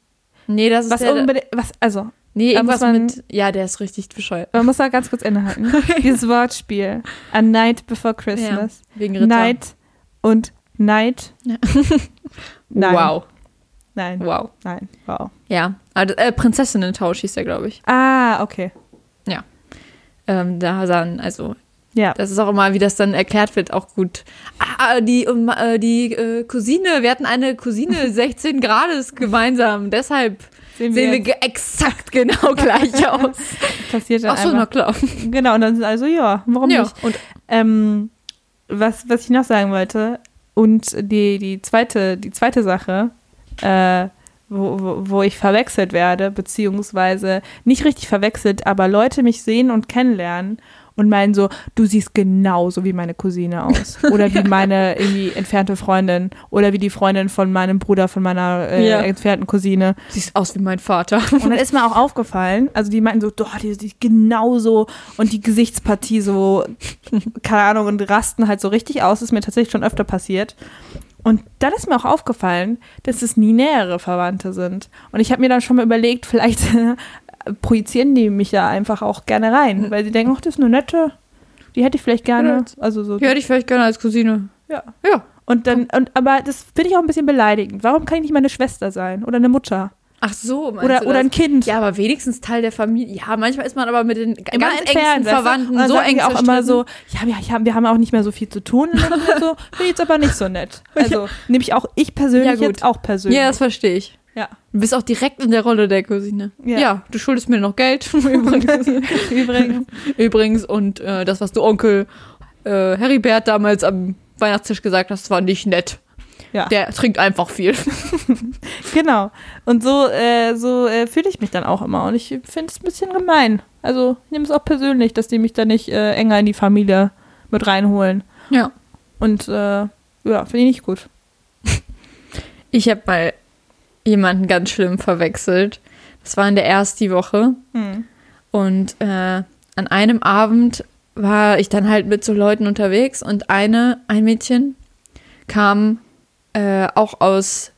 nee, das ist Was der, unbedingt, was, also, Nee, irgendwas man- mit, ja, der ist richtig bescheuert. man muss da ganz kurz innehalten. Dieses Wortspiel. A Night Before Christmas. Wegen Ritter. Night und Night. Ja. Nein. Wow, Nein. wow. Nein. Wow. Ja, also, äh, Prinzessinnen-Tausch hieß der, glaube ich. Ah, okay. Ähm, da dann, also, Ja. das ist auch immer, wie das dann erklärt wird, auch gut. Ah, die, um, äh, die äh, Cousine, wir hatten eine Cousine 16 Grades gemeinsam, deshalb Sehen sehen wir ge exakt genau gleich aus. passiert dann Ach so, na klar. Genau, und dann sind also, ja, warum Ja, nicht? und Ähm, was, was ich noch sagen wollte, und die, die, zweite, die zweite Sache, äh, wo, wo, wo ich verwechselt werde, beziehungsweise nicht richtig verwechselt, aber Leute mich sehen und kennenlernen und meinen so, du siehst genauso wie meine Cousine aus. Oder wie meine irgendwie entfernte Freundin. Oder wie die Freundin von meinem Bruder, von meiner äh, Ja. entfernten Cousine. siehst aus wie mein Vater. Und dann ist mir auch aufgefallen, also die meinten so, doch, die sieht genauso und die Gesichtspartie so, keine Ahnung, und rasten halt so richtig aus. Das ist mir tatsächlich schon öfter passiert. Und dann ist mir auch aufgefallen, dass es nie nähere Verwandte sind. Und ich habe mir dann schon mal überlegt, vielleicht projizieren die mich da einfach auch gerne rein, weil sie denken, ach, das ist eine nette, die hätte ich vielleicht gerne. Also so. Die hätte ich vielleicht gerne als Cousine. Ja. Ja. Und dann, und, aber das finde ich auch ein bisschen beleidigend. Warum kann ich nicht meine Schwester sein? Oder eine Mutter? Ach so, Oder, du oder ein Kind? Ja, aber wenigstens Teil der Familie. Ja, manchmal ist man aber mit den immer ganz entfernt, engsten weißt du? Verwandten Und dann so eng auch immer zerstritten. so, ja, wir, ja, wir haben auch nicht mehr so viel zu tun. So, finde ich jetzt aber nicht so nett. Also, nehme ich auch ich persönlich Ja, gut. jetzt auch persönlich. Ja, das verstehe ich. Ja. Du bist auch direkt in der Rolle der Cousine. Ja. Ja, du schuldest mir noch Geld. Übrigens. Übrigens. Übrigens. Und äh, das, was du Onkel äh, Heribert damals am Weihnachtstisch gesagt hast, war nicht nett. Ja. Der trinkt einfach viel. Genau. Und so, äh, so äh, fühle ich mich dann auch immer. Und ich finde es ein bisschen gemein. Also, ich nehme es auch persönlich, dass die mich da nicht äh, enger in die Familie mit reinholen. Ja. Und äh, ja, finde ich nicht gut. Ich habe mal jemanden ganz schlimm verwechselt. Das war in der ersten Woche. Hm. Und äh, an einem Abend war ich dann halt mit so Leuten unterwegs und eine, ein Mädchen kam äh, auch aus,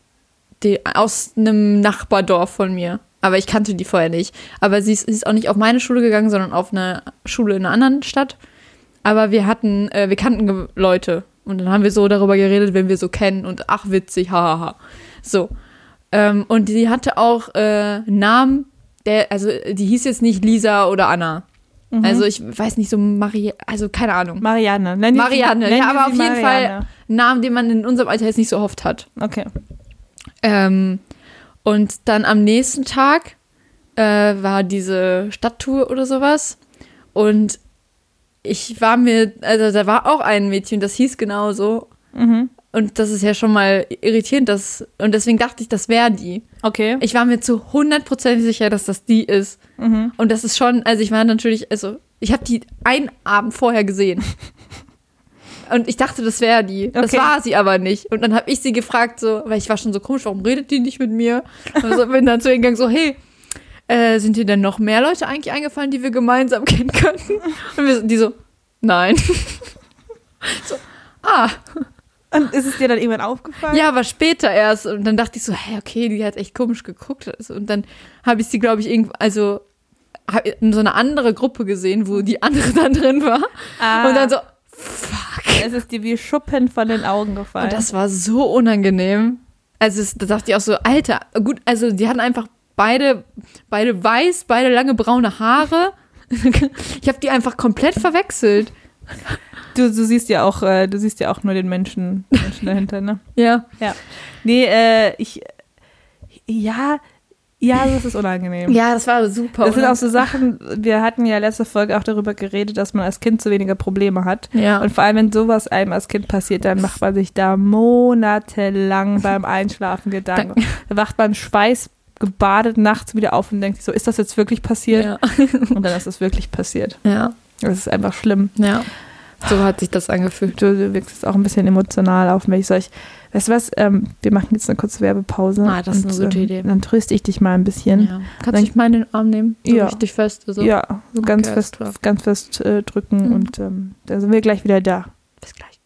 de, aus einem Nachbardorf von mir. Aber ich kannte die vorher nicht. Aber sie ist, sie ist auch nicht auf meine Schule gegangen, sondern auf eine Schule in einer anderen Stadt. Aber wir hatten, äh, wir kannten Leute. Und dann haben wir so darüber geredet, wenn wir so kennen und ach, witzig, hahaha. So. Ähm, und die hatte auch äh, einen Namen, der, also die hieß jetzt nicht Lisa oder Anna. Mhm. Also ich weiß nicht, so Marie, also keine Ahnung. Marianne. Nennen Marianne, nennen ja, aber auf jeden Marianne. Fall einen Namen, den man in unserem Alter jetzt nicht so oft hat. Okay. Ähm, Und dann am nächsten Tag äh, war diese Stadttour oder sowas. Und ich war mir, also da war auch ein Mädchen, das hieß genauso. Mhm. Und das ist ja schon mal irritierend. Dass, und deswegen dachte ich, das wäre die. Okay. Ich war mir zu 100% sicher, dass das die ist. Mhm. Und das ist schon, also ich war natürlich, also ich habe die einen Abend vorher gesehen. Und ich dachte, das wäre die. Das Okay. war sie aber nicht. Und dann habe ich sie gefragt, so, weil ich war schon so komisch, warum redet die nicht mit mir? Also bin dann zu ihr gegangen, so, hey, äh, sind dir denn noch mehr Leute eigentlich eingefallen, die wir gemeinsam kennen könnten? Und wir, die so, nein. so, ah, Und ist es dir dann irgendwann aufgefallen? ja, aber später erst. Und dann dachte ich so, hey, okay, die hat echt komisch geguckt. Also, Und dann habe ich sie, glaube ich, irgendwo, also in so eine andere Gruppe gesehen, wo die andere dann drin war. Ah, Und dann so, fuck. es ist dir wie Schuppen von den Augen gefallen. Und das war so unangenehm. Also es, da dachte ich auch so, Alter, gut, also die hatten einfach beide, beide weiß, beide lange braune Haare. Ich habe die einfach komplett verwechselt. Du, du siehst ja auch, äh, du siehst ja auch nur den Menschen, Menschen dahinter, ne? Ja. Nee, äh, ich, ja, ja, das ist unangenehm. Ja, das war super. Das sind auch so Sachen, wir hatten ja letzte Folge auch darüber geredet, dass man als Kind so weniger Probleme hat. ja. Und vor allem, wenn sowas einem als Kind passiert, dann macht man sich da monatelang beim Einschlafen Gedanken. Da wacht man schweißgebadet nachts wieder auf und denkt sich so, ist das jetzt wirklich passiert? ja. Und dann ist es wirklich passiert. ja. Das ist einfach schlimm. Ja. So hat sich das angefühlt. Du, du wirkst jetzt auch ein bisschen emotional auf mich. Soll ich, weißt du was, ähm, wir machen jetzt eine kurze Werbepause. Ah, das ist eine gute ähm, Idee. Dann tröste ich dich mal ein bisschen. Ja. Kannst du mich mal in den Arm nehmen? So Ja. richtig fest. So. Ja, so ganz Okay, fest, alles klar. ganz fest äh, drücken Mhm. und ähm, dann sind wir gleich wieder da. Bis gleich.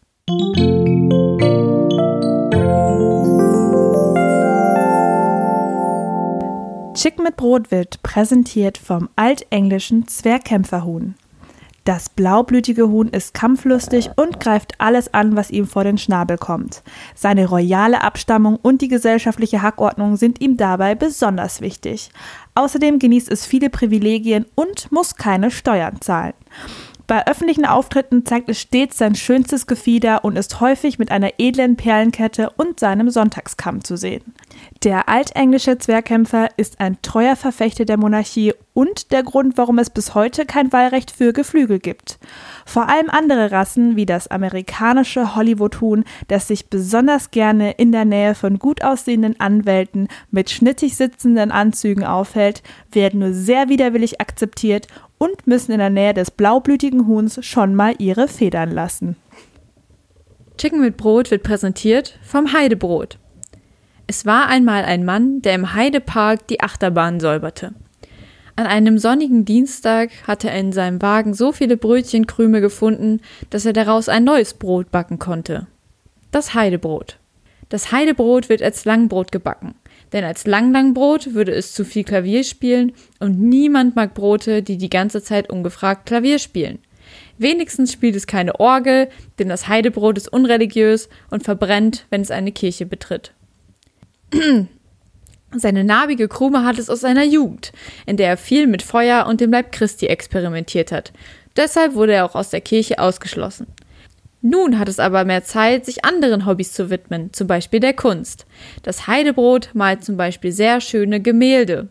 Chicken mit Brot wird präsentiert vom altenglischen Zwergkämpferhuhn. Das blaublütige Huhn ist kampflustig und greift alles an, was ihm vor den Schnabel kommt. Seine royale Abstammung und die gesellschaftliche Hackordnung sind ihm dabei besonders wichtig. Außerdem genießt es viele Privilegien und muss keine Steuern zahlen. Bei öffentlichen Auftritten zeigt es stets sein schönstes Gefieder und ist häufig mit einer edlen Perlenkette und seinem Sonntagskamm zu sehen. Der altenglische Zwergkämpfer ist ein treuer Verfechter der Monarchie und der Grund, warum es bis heute kein Wahlrecht für Geflügel gibt. Vor allem andere Rassen, wie das amerikanische Hollywood-Huhn, das sich besonders gerne in der Nähe von gut aussehenden Anwälten mit schnittig sitzenden Anzügen aufhält, werden nur sehr widerwillig akzeptiert und müssen in der Nähe des blaublütigen Huhns schon mal ihre Federn lassen. Chicken mit Brot wird präsentiert vom Heidebrot. Es war einmal ein Mann, der im Heidepark die Achterbahn säuberte. An einem sonnigen Dienstag hatte er in seinem Wagen so viele Brötchenkrümel gefunden, dass er daraus ein neues Brot backen konnte. Das Heidebrot. Das Heidebrot wird als Langbrot gebacken, denn als Langlangbrot würde es zu viel Klavier spielen und niemand mag Brote, die die ganze Zeit ungefragt Klavier spielen. Wenigstens spielt es keine Orgel, denn das Heidebrot ist unreligiös und verbrennt, wenn es eine Kirche betritt. Seine narbige Krume hat es aus seiner Jugend, in der er viel mit Feuer und dem Leib Christi experimentiert hat. Deshalb wurde er auch aus der Kirche ausgeschlossen. Nun hat es aber mehr Zeit, sich anderen Hobbys zu widmen, zum Beispiel der Kunst. Das Heidebrot malt zum Beispiel sehr schöne Gemälde.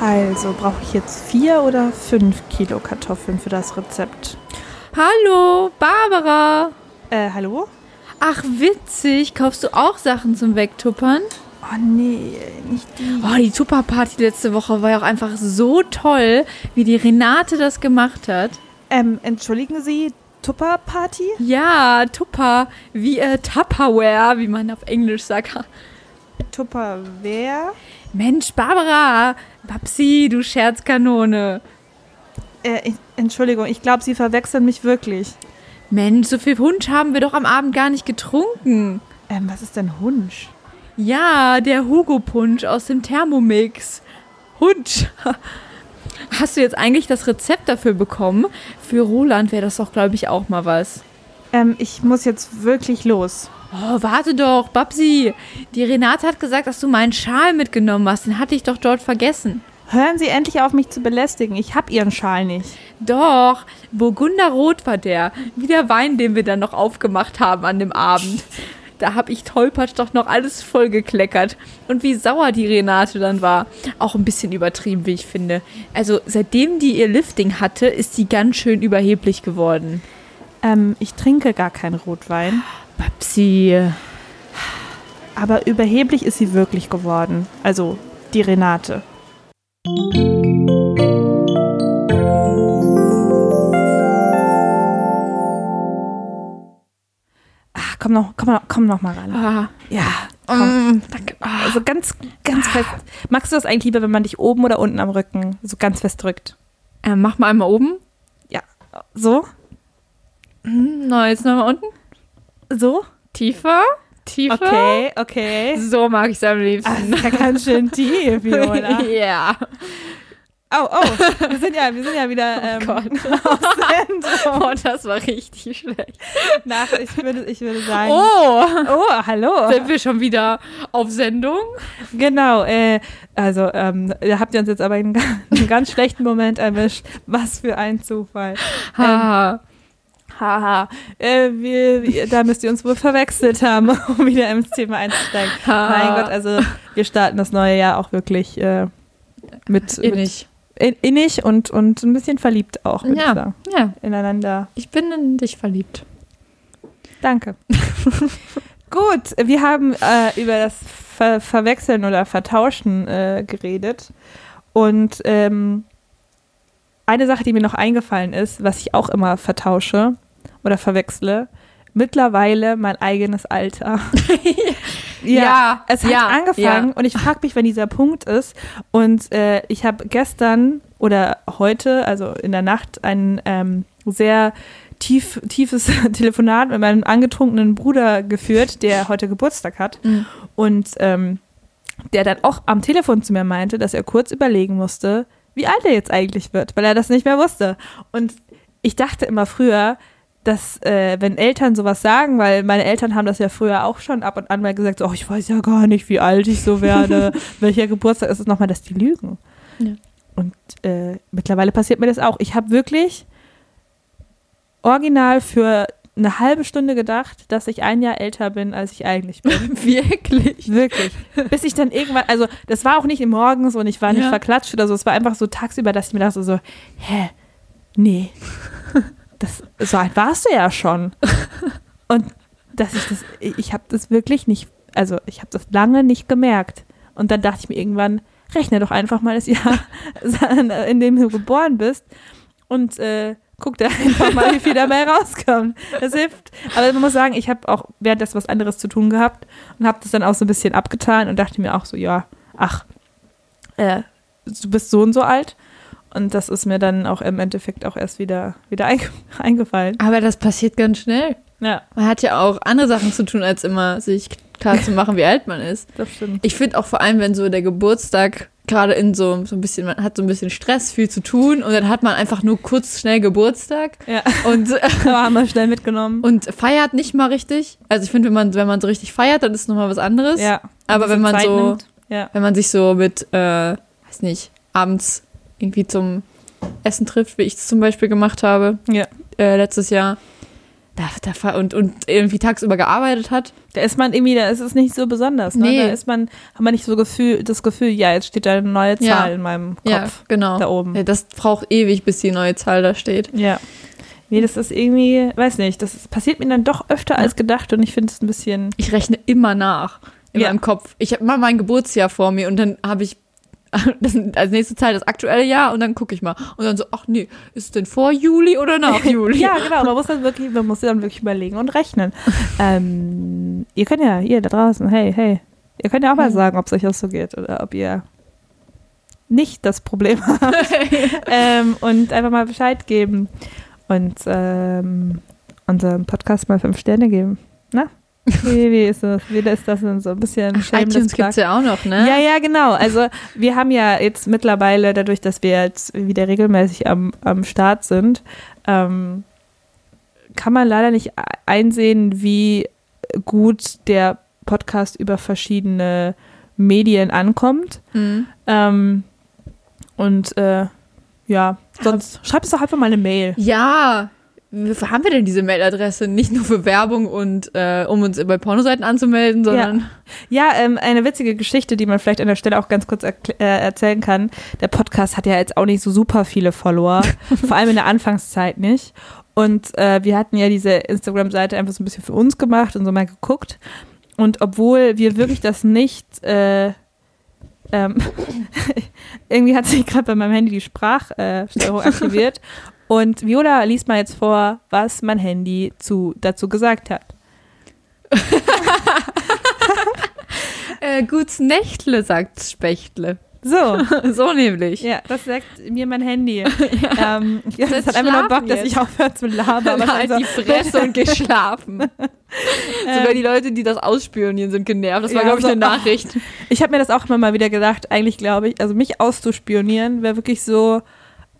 Also brauche ich jetzt vier oder fünf Kilo Kartoffeln für das Rezept. Hallo, Barbara! Äh, hallo? Ach, witzig, kaufst du auch Sachen zum Wegtuppern? Oh nee, nicht die. Oh, die Tupperparty letzte Woche war ja auch einfach so toll, wie die Renate das gemacht hat. Ähm, entschuldigen Sie, Tupper-Party? Ja, Tupper, wie äh, Tupperware, wie man auf Englisch sagt. Tupper wer? Mensch, Barbara, Babsi, du Scherzkanone. Äh, Entschuldigung, ich glaube, Sie verwechseln mich wirklich. Mensch, so viel Hunsch haben wir doch am Abend gar nicht getrunken. Ähm, was ist denn Hunsch? Ja, der Hugo-Punsch aus dem Thermomix. Hunsch. Hast du jetzt eigentlich das Rezept dafür bekommen? Für Roland wäre das doch, glaube ich, auch mal was. Ähm, ich muss jetzt wirklich los. Oh, warte doch, Babsi. Die Renate hat gesagt, dass du meinen Schal mitgenommen hast. Den hatte ich doch dort vergessen. Hören Sie endlich auf, mich zu belästigen. Ich habe Ihren Schal nicht. Doch, Burgunderrot war der. Wie der Wein, den wir dann noch aufgemacht haben an dem Abend. Da habe ich tollpatsch doch noch alles vollgekleckert. Und wie sauer die Renate dann war. Auch ein bisschen übertrieben, wie ich finde. Also, seitdem die ihr Lifting hatte, ist sie ganz schön überheblich geworden. Ähm, ich trinke gar keinen Rotwein. Babsi. Aber überheblich ist sie wirklich geworden. Also, die Renate. Ah, komm noch, komm noch, komm noch mal ran. Ah, Ja, komm. mm, danke. Ah. Also ganz, ganz fest. Magst du das eigentlich lieber, wenn man dich oben oder unten am Rücken so ganz fest drückt? Äh, mach mal einmal oben. Ja, so, Hm, Na, jetzt nochmal unten. so. Tiefer. Tiefer. Okay, okay. So mag ich es am Ah, liebsten. das ist ja ganz schön tief, Viola. Ja. Oh, oh, wir sind ja, wir sind ja wieder ähm, Gott. auf Sendung. Oh, das war richtig schlecht. Nach, ich, würde, ich würde sagen. Oh, Oh, hallo. sind wir schon wieder auf Sendung? Genau, äh, also ähm, habt ihr uns jetzt aber einen, einen ganz schlechten Moment erwischt. Was für ein Zufall. Ha. Haha, äh, wir, wir- da müsst ihr uns wohl verwechselt haben, um wieder ins Thema einzusteigen. Ha. Mein Gott, also wir starten das neue Jahr auch wirklich äh, mit, mit Innig. in, innig und, und ein bisschen verliebt auch, würde ich Ja. sagen. Ja, Ineinander. ich bin in dich verliebt. Danke. Gut, wir haben äh, über das Ver Verwechseln oder Vertauschen äh, geredet. Und ähm, eine Sache, die mir noch eingefallen ist, was ich auch immer vertausche oder verwechsle, mittlerweile mein eigenes Alter. Ja, es hat ja, angefangen und ich frage mich, wann dieser Punkt ist. Und äh, ich habe gestern oder heute, also in der Nacht, ein ähm, sehr tief, tiefes Telefonat mit meinem angetrunkenen Bruder geführt, der heute Geburtstag hat. Mhm. Und ähm, der dann auch am Telefon zu mir meinte, dass er kurz überlegen musste, wie alt er jetzt eigentlich wird, weil er das nicht mehr wusste. Und ich dachte immer früher, dass äh, wenn Eltern sowas sagen, weil meine Eltern haben das ja früher auch schon ab und an mal gesagt, so, oh, ich weiß ja gar nicht, wie alt ich so werde, welcher Geburtstag ist es nochmal, dass die lügen. Ja. Und äh, mittlerweile passiert mir das auch. Ich habe wirklich original für eine halbe Stunde gedacht, dass ich ein Jahr älter bin, als ich eigentlich bin. Wirklich. Wirklich. Bis ich dann irgendwann, also das war auch nicht morgens und ich war nicht Ja. verklatscht oder so, es war einfach so tagsüber, dass ich mir dachte so, hä, nee, das, so alt warst du ja schon. Und dass ich das, ich habe das wirklich nicht, also ich habe das lange nicht gemerkt. Und dann dachte ich mir irgendwann, rechne doch einfach mal das Jahr, in dem du geboren bist und äh, guck da einfach mal, wie viel dabei rauskommt. Das hilft. Aber man muss sagen, ich habe auch währenddessen was anderes zu tun gehabt und habe das dann auch so ein bisschen abgetan und dachte mir auch so, ja, ach, äh, du bist so und so alt. Und das ist mir dann auch im Endeffekt auch erst wieder, wieder einge eingefallen. Aber das passiert ganz schnell. Ja, Man hat ja auch andere Sachen zu tun, als immer sich klar zu machen, wie alt man ist. das stimmt. Ich finde auch vor allem, wenn so der Geburtstag gerade in so, so ein bisschen, man hat so ein bisschen Stress, viel zu tun und dann hat man einfach nur kurz schnell Geburtstag Ja, und, aber haben wir schnell mitgenommen. und feiert nicht mal richtig. Also ich finde, wenn man, wenn man so richtig feiert, dann ist es nochmal was anderes. ja. Aber wenn man Zeit so. Ja. wenn man sich so mit, äh, weiß nicht, abends irgendwie zum Essen trifft, wie ich es zum Beispiel gemacht habe, Ja. äh, letztes Jahr, da, da, und, und irgendwie tagsüber gearbeitet hat, Da ist man irgendwie, da ist es nicht so besonders. Ne? Nee. Da ist man, hat man nicht so Gefühl, das Gefühl, ja, jetzt steht da eine neue Zahl Ja. in meinem Kopf. Ja, genau. Da oben. Ja, das braucht ewig, bis die neue Zahl da steht. Ja. Nee, das ist irgendwie, weiß nicht, das ist, passiert mir dann doch öfter als gedacht und ich finde es ein bisschen. Ich rechne immer nach in meinem Kopf. Ich habe mal mein Geburtsjahr vor mir und dann habe ich das, als nächste Zahl das aktuelle Jahr und dann gucke ich mal. Und dann so, ach nee, ist es denn vor Juli oder nach Juli? Ja, genau, man muss dann wirklich, man muss dann wirklich überlegen und rechnen. ähm, ihr könnt ja, ihr da draußen, hey, hey, ihr könnt ja auch mal Mhm. sagen, ob es euch auch so geht oder ob ihr nicht das Problem habt. ähm, und einfach mal Bescheid geben und ähm, unserem Podcast mal fünf Sterne geben. Wie, wie ist das? Wie ist das denn so ein bisschen shameless iTunes plug? gibt's ja auch noch, ne? Ja, ja, genau. Also wir haben ja jetzt mittlerweile, dadurch, dass wir jetzt wieder regelmäßig am, am Start sind, ähm, kann man leider nicht einsehen, wie gut der Podcast über verschiedene Medien ankommt. Mhm. Ähm, Und äh, ja, sonst schreib uns doch einfach mal eine Mail. Ja, wofür haben wir denn diese Mailadresse? Nicht nur für Werbung und äh, um uns bei Pornoseiten anzumelden, sondern. Ja, ähm, eine witzige Geschichte, die man vielleicht an der Stelle auch ganz kurz äh, erzählen kann. Der Podcast hat ja jetzt auch nicht so super viele Follower, vor allem in der Anfangszeit nicht. Und äh, wir hatten ja diese Instagram-Seite einfach so ein bisschen für uns gemacht und so mal geguckt. Und obwohl wir wirklich das nicht, äh, ähm, irgendwie hat sich gerade bei meinem Handy die Sprachsteuerung aktiviert. Und Viola liest mal jetzt vor, was mein Handy zu, dazu gesagt hat. Äh, Guts Nächtle, sagt Spechtle. So. so nämlich. Ja, das sagt mir mein Handy. ähm, ja, das Jetzt hat einfach nur Bock, schlafen dass jetzt. ich aufhöre zu labern. Aber halt Also, die Fresse und geschlafen. Sogar die Leute, die das ausspionieren, sind genervt. Das war, Ja, glaube ich, so, eine Nachricht. ich habe mir das auch immer mal wieder gedacht, eigentlich glaube ich, also mich auszuspionieren wäre wirklich so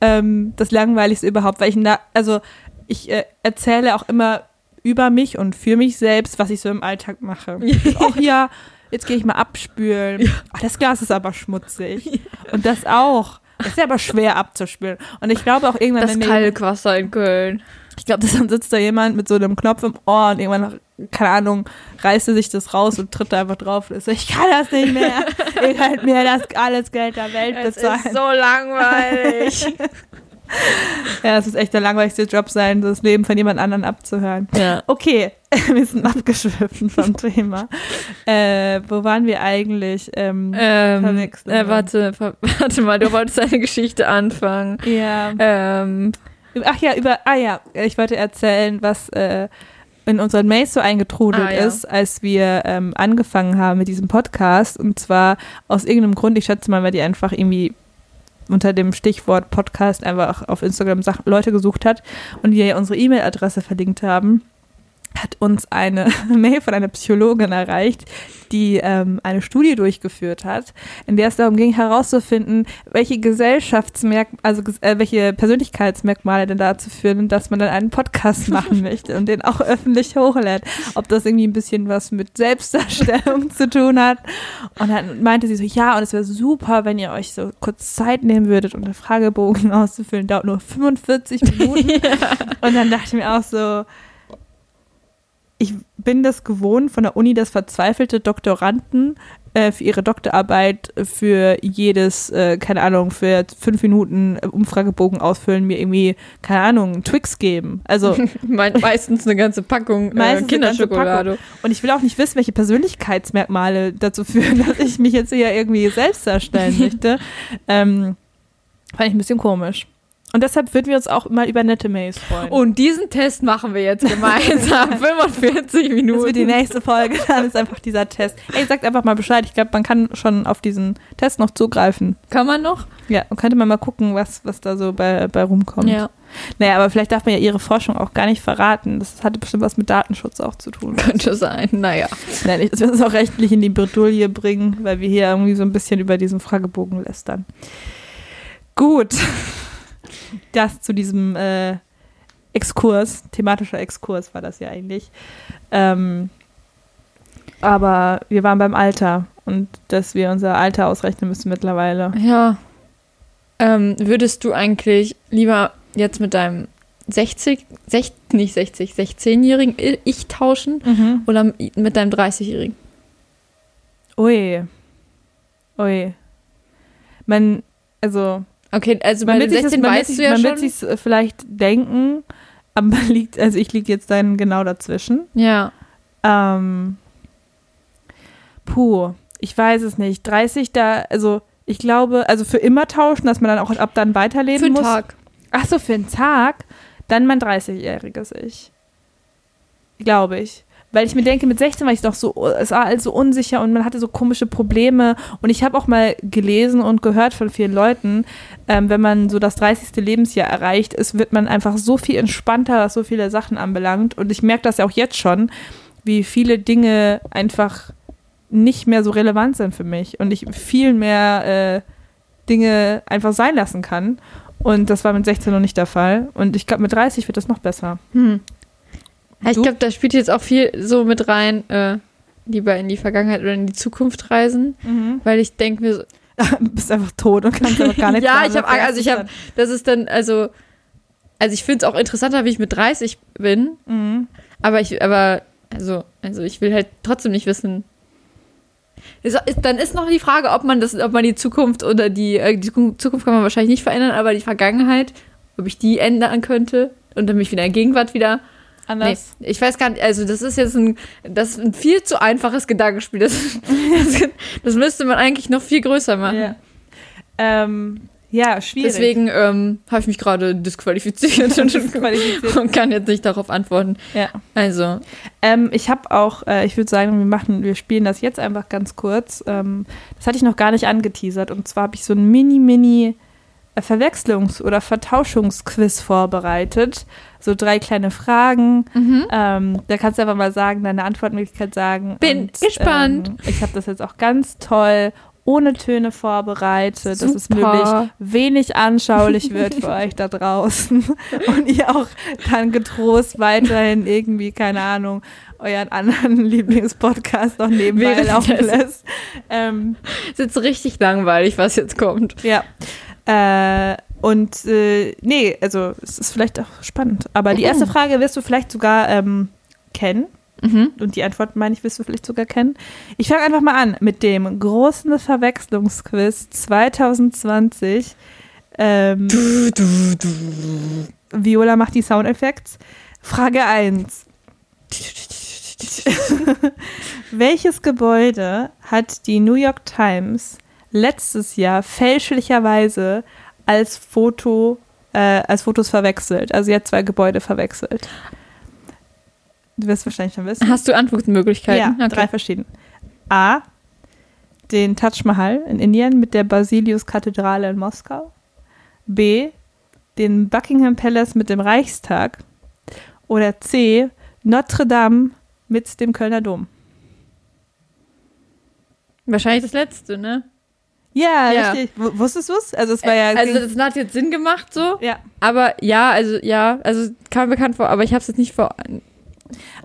ähm, das Langweiligste überhaupt, weil ich, na, also ich äh, erzähle auch immer über mich und für mich selbst, was ich so im Alltag mache. Ach ja, jetzt gehe ich mal abspülen. Ach, das Glas ist aber schmutzig. Und das auch. Das ist ja aber schwer abzuspülen. Und ich glaube auch irgendwann, Das Kalkwasser in Köln. Ich glaube, dann sitzt da jemand mit so einem Knopf im Ohr und irgendwann, keine Ahnung, reißt er sich das raus und tritt da einfach drauf und ist so, ich kann das nicht mehr. Ihr könnt mir das alles Geld der Welt bezahlen. ist so langweilig. ja, es ist echt der langweiligste Job sein, das Leben von jemand anderem abzuhören. ja. Okay, wir sind abgeschwiffen vom Thema. Äh, wo waren wir eigentlich? Ähm, Ähm, äh, warte, warte mal, du wolltest eine Geschichte anfangen. ja. Ähm, Ach ja, über, ah ja, ich wollte erzählen, was äh, in unseren Mails so eingetrudelt Ah, ja. ist, als wir ähm, angefangen haben mit diesem Podcast. Und zwar aus irgendeinem Grund, ich schätze mal, weil die einfach irgendwie unter dem Stichwort Podcast einfach auf Instagram Leute gesucht hat und die ja unsere E-Mail-Adresse verlinkt haben, hat uns eine Mail von einer Psychologin erreicht, die ähm, eine Studie durchgeführt hat, in der es darum ging herauszufinden, welche Gesellschaftsmerkmale, also äh, welche Persönlichkeitsmerkmale denn dazu führen, dass man dann einen Podcast machen möchte und den auch öffentlich hochlädt. Ob das irgendwie ein bisschen was mit Selbstdarstellung zu tun hat. Und dann meinte sie so, ja, und es wäre super, wenn ihr euch so kurz Zeit nehmen würdet, um den Fragebogen auszufüllen. Dauert nur 45 Minuten. Und dann dachte ich mir auch so, ich bin das gewohnt von der Uni, dass verzweifelte Doktoranden äh, für ihre Doktorarbeit für jedes, äh, keine Ahnung, für fünf Minuten äh, Umfragebogen ausfüllen, mir irgendwie, keine Ahnung, Twix geben. Also, me meistens eine ganze Packung äh, Kinderschokolade. und ich will auch nicht wissen, welche Persönlichkeitsmerkmale dazu führen, dass ich mich jetzt hier irgendwie selbst darstellen möchte. Ähm, fand ich ein bisschen komisch. Und deshalb würden wir uns auch mal über nette Mails freuen. Und diesen Test machen wir jetzt gemeinsam. 45 Minuten. Das wird die nächste Folge, dann ist einfach dieser Test. Ey, sagt einfach mal Bescheid. Ich glaube, man kann schon auf diesen Test noch zugreifen. Kann man noch? Ja, und könnte man mal gucken, was, was da so bei, bei rumkommt. Naja, aber vielleicht darf man ja ihre Forschung auch gar nicht verraten. Das hatte bestimmt was mit Datenschutz auch zu tun. Könnte sein. Naja. Nein, nicht, dass wir uns auch rechtlich in die Bredouille bringen, weil wir hier irgendwie so ein bisschen über diesen Fragebogen lästern. Gut. Das zu diesem äh, Exkurs, thematischer Exkurs war das ja eigentlich. Ähm, aber wir waren beim Alter und dass wir unser Alter ausrechnen müssen mittlerweile. Ja. Ähm, würdest du eigentlich lieber jetzt mit deinem 60, sech, nicht 60, 16-jährigen Ich tauschen oder mit deinem 30-jährigen? Ui. Ui. Man, also Okay, also bei man wird sich das, 16 man wird weißt sich, du ja man wird schon. sich's äh, vielleicht denken, aber man liegt, also ich liege jetzt dann genau dazwischen. Ja. Ähm, puh, ich weiß es nicht. 30 da, also ich glaube, also für immer tauschen, dass man dann auch ab dann weiterleben Für einen muss. Tag. Ach so, für einen Tag, dann mein 30-jähriges Ich. Glaube ich. Weil ich mir denke, mit 16 war ich doch so, es war alles so unsicher und man hatte so komische Probleme. Und ich habe auch mal gelesen und gehört von vielen Leuten, ähm, wenn man so das 30. Lebensjahr erreicht ist, wird man einfach so viel entspannter, was so viele Sachen anbelangt. Und ich merke das ja auch jetzt schon, wie viele Dinge einfach nicht mehr so relevant sind für mich und ich viel mehr äh, Dinge einfach sein lassen kann. Und das war mit 16 noch nicht der Fall. Und ich glaube, mit 30 wird das noch besser. Hm. Ja, ich Du? glaube, da spielt jetzt auch viel so mit rein, äh, lieber in die Vergangenheit oder in die Zukunft reisen, weil ich denke mir, so- bist einfach tot und kannst aber gar nichts ja, ich habe, also ich habe, das ist dann, also, also ich finde es auch interessanter, wie ich mit 30 bin. Mhm. aber ich, aber, also, also ich will halt trotzdem nicht wissen. Ist, ist, dann ist noch die Frage, ob man das, ob man die Zukunft oder die, äh, die Zukunft kann man wahrscheinlich nicht verändern, aber die Vergangenheit, ob ich die ändern könnte und dann mich wieder in der Gegenwart wieder. Nee, Anders. ich weiß gar nicht, also das ist jetzt ein, das ist ein viel zu einfaches Gedankenspiel. Das, das, das müsste man eigentlich noch viel größer machen. Ja. Ähm, ja, schwierig. Deswegen ähm, habe ich mich gerade disqualifiziert und, Disqualifiziert. und kann jetzt nicht darauf antworten. Ja. Also, Ähm, ich habe auch, äh, ich würde sagen, wir machen, wir spielen das jetzt einfach ganz kurz. Ähm, das hatte ich noch gar nicht angeteasert. Und zwar habe ich so ein Mini-Mini Verwechslungs- oder Vertauschungsquiz vorbereitet. So drei kleine Fragen. Ähm, da kannst du einfach mal sagen, deine Antwortmöglichkeit sagen. Bin gespannt. Ähm, ich habe das jetzt auch ganz toll ohne Töne vorbereitet, dass es Super. möglichst wenig anschaulich wird für euch da draußen und ihr auch dann getrost weiterhin irgendwie, keine Ahnung, euren anderen Lieblingspodcast noch nebenbei laufen lässt. Ähm, ist jetzt richtig langweilig, was jetzt kommt. ja. Äh, und äh, nee, also es ist vielleicht auch spannend. Aber die erste Frage wirst du vielleicht sogar ähm, kennen. Mhm. Und die Antwort, meine ich, wirst du vielleicht sogar kennen. Ich fange einfach mal an mit dem großen Verwechslungsquiz 2020. Ähm, Viola macht die Soundeffekte. Frage 1. Welches Gebäude hat die New York Times letztes Jahr fälschlicherweise als Foto, äh, als Fotos verwechselt? Also sie hat zwei Gebäude verwechselt. Du wirst wahrscheinlich schon wissen. Hast du Antwortmöglichkeiten? Ja, drei verschiedene. A. Den Taj Mahal in Indien mit der Basilius-Kathedrale in Moskau. B. Den Buckingham Palace mit dem Reichstag. Oder C. Notre Dame mit dem Kölner Dom. Wahrscheinlich das letzte, ne? Ja, Ja. richtig. W wusstest du es? Also es war ja. also das hat jetzt Sinn gemacht so. ja. Aber ja, also ja, also kam bekannt vor, aber ich habe es jetzt nicht vor.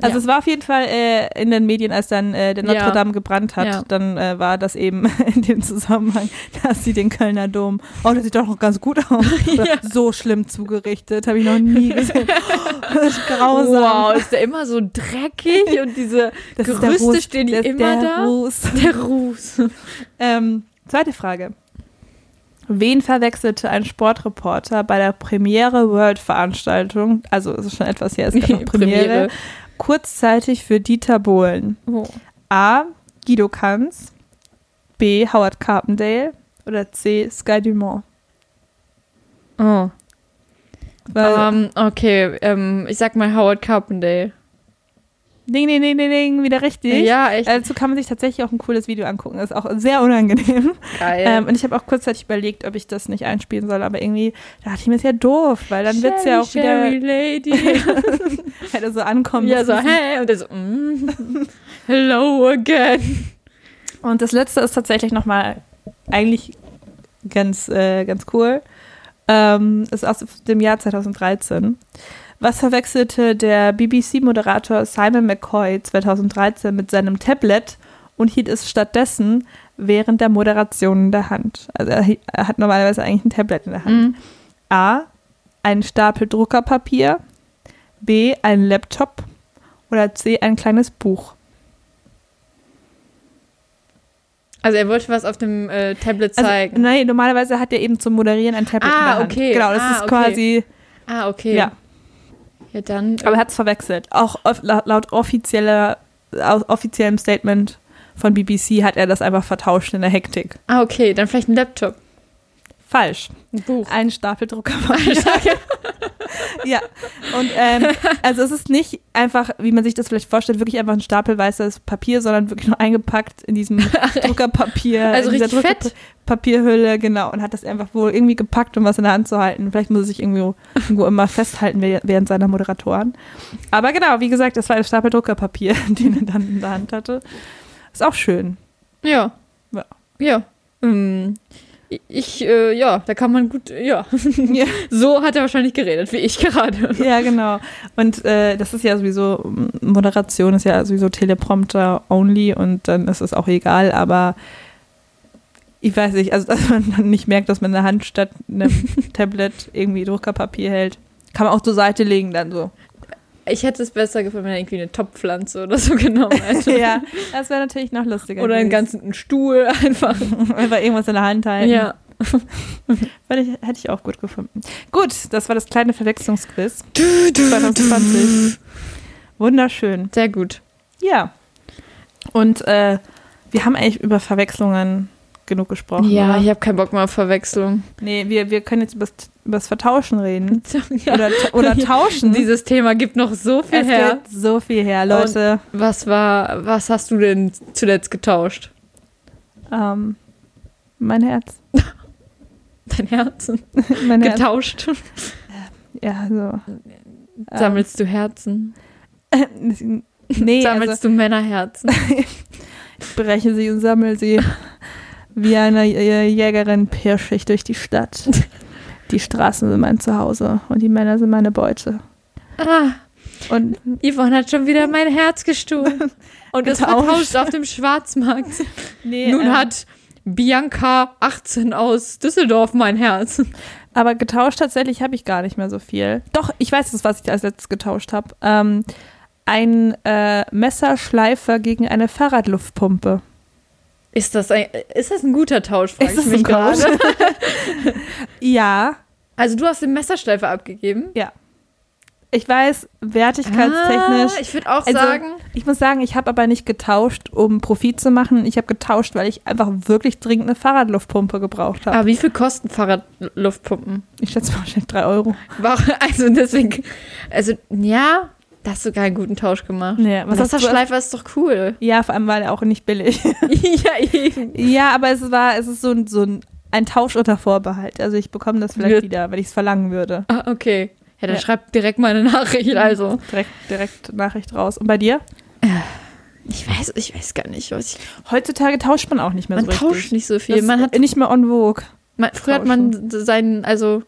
Also ja. es war auf jeden Fall äh, in den Medien, als dann äh, der Notre Ja. Dame gebrannt hat, Ja. dann äh, war das eben in dem Zusammenhang, dass sie den Kölner Dom, oh, das sieht doch noch ganz gut aus. So schlimm zugerichtet, habe ich noch nie gesehen. das ist grausam. Wow, ist der immer so dreckig und diese Das ist der Gerüste Ruß, stehen die der, immer der da. Ruß. Der Ruß. Ähm, zweite Frage. Wen verwechselte ein Sportreporter bei der Premiere World Veranstaltung, also es ist schon etwas her, es gab noch Premiere, kurzzeitig für Dieter Bohlen? Oh. A. Guido Kanz, B. Howard Carpendale oder C. Sky Dumont? oh. Weil, Ähm, okay, ähm, ich sag mal Howard Carpendale. Ding, ding, ding, ding, ding, wieder richtig. Ja, echt Dazu kann man sich tatsächlich auch ein cooles Video angucken. Das ist auch sehr unangenehm. geil. Ähm, und ich habe auch kurzzeitig überlegt, ob ich das nicht einspielen soll, aber irgendwie dachte ich mir, ist ja doof, weil dann wird es ja auch Sherry, wieder Lady. hätte so ankommen. ja, so, hey. Und der so, mm, hello again. Und das letzte ist tatsächlich nochmal eigentlich ganz, äh, ganz cool. Ähm, ist aus dem Jahr 2013. Was verwechselte der BBC-Moderator Simon McCoy 2013 mit seinem Tablet und hielt es stattdessen während der Moderation in der Hand? Also er, er hat normalerweise eigentlich ein Tablet in der Hand. Mhm. A. Ein Stapel Druckerpapier. B. Ein Laptop. Oder C. Ein kleines Buch. Also er wollte was auf dem äh, Tablet Also, zeigen. nein, normalerweise hat er eben zum Moderieren ein Tablet Ah, in der Hand. okay. Genau, das Ah, ist okay. quasi, ah, okay. ja. Ja, dann. Aber er hat es verwechselt. Auch laut, offizieller, offiziellem Statement von BBC hat er das einfach vertauscht in der Hektik. ah, okay, dann vielleicht ein Laptop. Falsch. Ein Buch. Ein Stapel Druckerpapier. ja. Und ähm, also es ist nicht einfach, wie man sich das vielleicht vorstellt, wirklich einfach ein Stapel weißes Papier, sondern wirklich nur eingepackt in diesem Druckerpapier. Also in dieser richtig fett. Papierhülle, genau. Und hat das einfach wohl irgendwie gepackt, um was in der Hand zu halten. Vielleicht muss er sich irgendwo, irgendwo immer festhalten wäh- während seiner Moderatoren. Aber genau, wie gesagt, das war ein Stapel Druckerpapier, den er dann in der Hand hatte. Ist auch schön. Ja. Ja. Ja. Ähm, ich, äh, ja, da kann man gut, ja. Ja. So hat er wahrscheinlich geredet, wie ich gerade. Ja, genau. Und äh, das ist ja sowieso, Moderation ist ja sowieso Teleprompter only und dann ist es auch egal, aber Ich weiß nicht, also dass man dann nicht merkt, dass man eine Hand statt einem Tablet irgendwie Druckerpapier hält. Kann man auch zur Seite legen dann so. Ich hätte es besser gefunden, wenn er irgendwie eine Topfpflanze oder so genommen hätte. ja, das wäre natürlich noch lustiger. Oder einen ganzen Stuhl einfach. Einfach irgendwas in der Hand halten. Ja. Weil ich, hätte ich auch gut gefunden. Gut, das war das kleine Verwechslungsquiz 2020. Wunderschön. Sehr gut. Ja. Und äh, wir haben eigentlich über Verwechslungen genug gesprochen. Ja, oder? ich habe keinen Bock mehr auf Verwechslung. Nee, wir, wir können jetzt über das Vertauschen reden. Ja. Oder, oder tauschen. Dieses Thema gibt noch so viel es her. gibt so viel her, Leute. Was war, was hast du denn zuletzt getauscht? Ähm, mein Herz. Dein Herzen. Mein Herz. Getauscht. Ja, so. Sammelst du Herzen? Nee, Sammelst also du Männerherzen? ich breche sie und sammle sie. Wie eine äh, Jägerin pirsche ich durch die Stadt. Die Straßen sind mein Zuhause und die Männer sind meine Beute. ah, Und Yvonne hat schon wieder mein Herz gestohlen. Und es Getauscht. vertauscht auf dem Schwarzmarkt. nee, Nun ähm, hat Bianca 18 aus Düsseldorf mein Herz. Aber getauscht tatsächlich habe ich gar nicht mehr so viel. Doch, ich weiß es, was ich als letztes getauscht habe. Ähm, ein äh, Messerschleifer gegen eine Fahrradluftpumpe. Ist das ein, ist das ein guter Tausch, frage Ist ich das mich gerade. Ja, Also du hast den Messerschleifer abgegeben? ich weiß, wertigkeitstechnisch. Ah, ich würde auch Also, sagen, Ich muss sagen, ich habe aber nicht getauscht, um Profit zu machen. Ich habe getauscht, weil ich einfach wirklich dringend eine Fahrradluftpumpe gebraucht habe. aber wie viel kosten Fahrradluftpumpen? Ich schätze mal wahrscheinlich drei Euro. War- Also deswegen, also ja, da hast du keinen guten Tausch gemacht. Nee, was hast Messerschleifer ist doch cool. Ja, vor allem war er auch nicht billig. ja, eben. ja, aber es war, es ist so ein, so ein, ein Tausch unter Vorbehalt. Also ich bekomme das vielleicht Wird- wieder, wenn ich es verlangen würde. Ah, okay. Ja, dann Ja. schreib direkt mal eine Nachricht, also. Direkt, direkt Nachricht raus. Und bei dir? Ich weiß, ich weiß gar nicht, was ich, Heutzutage tauscht man auch nicht mehr Man so richtig. tauscht nicht so viel. Das man hat, nicht mehr on vogue. man, früher hat man seinen, also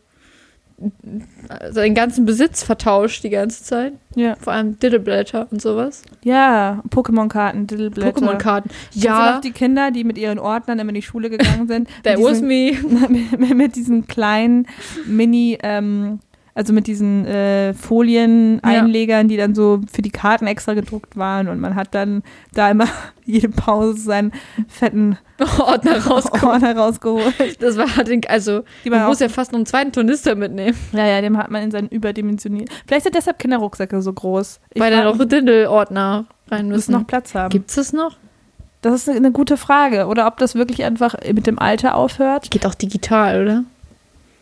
seinen ganzen Besitz vertauscht die ganze Zeit. Ja. Vor allem Diddleblätter und sowas. Ja, Pokémon-Karten, Diddleblätter. Pokémon-Karten. Kennst du Ja, noch die Kinder, die mit ihren Ordnern immer in die Schule gegangen sind? that mit was diesen, me. mit, mit diesen kleinen Mini, ähm, also mit diesen äh, Folien-Einlegern, die dann so für die Karten extra gedruckt waren und man hat dann da immer jede Pause seinen fetten Ordner rauskommen. Ordner rausgeholt. Das war, also, Die man muss ja fast noch einen zweiten Tornister mitnehmen. ja, ja, dem hat man in seinen überdimensioniert. Vielleicht sind deshalb Kinderrucksäcke so groß. Ich weil da noch mich, Diddle-Ordner rein müssen müssen. noch Platz haben. Gibt's das noch? Das ist eine gute Frage. Oder ob das wirklich einfach mit dem Alter aufhört. Geht auch digital, oder?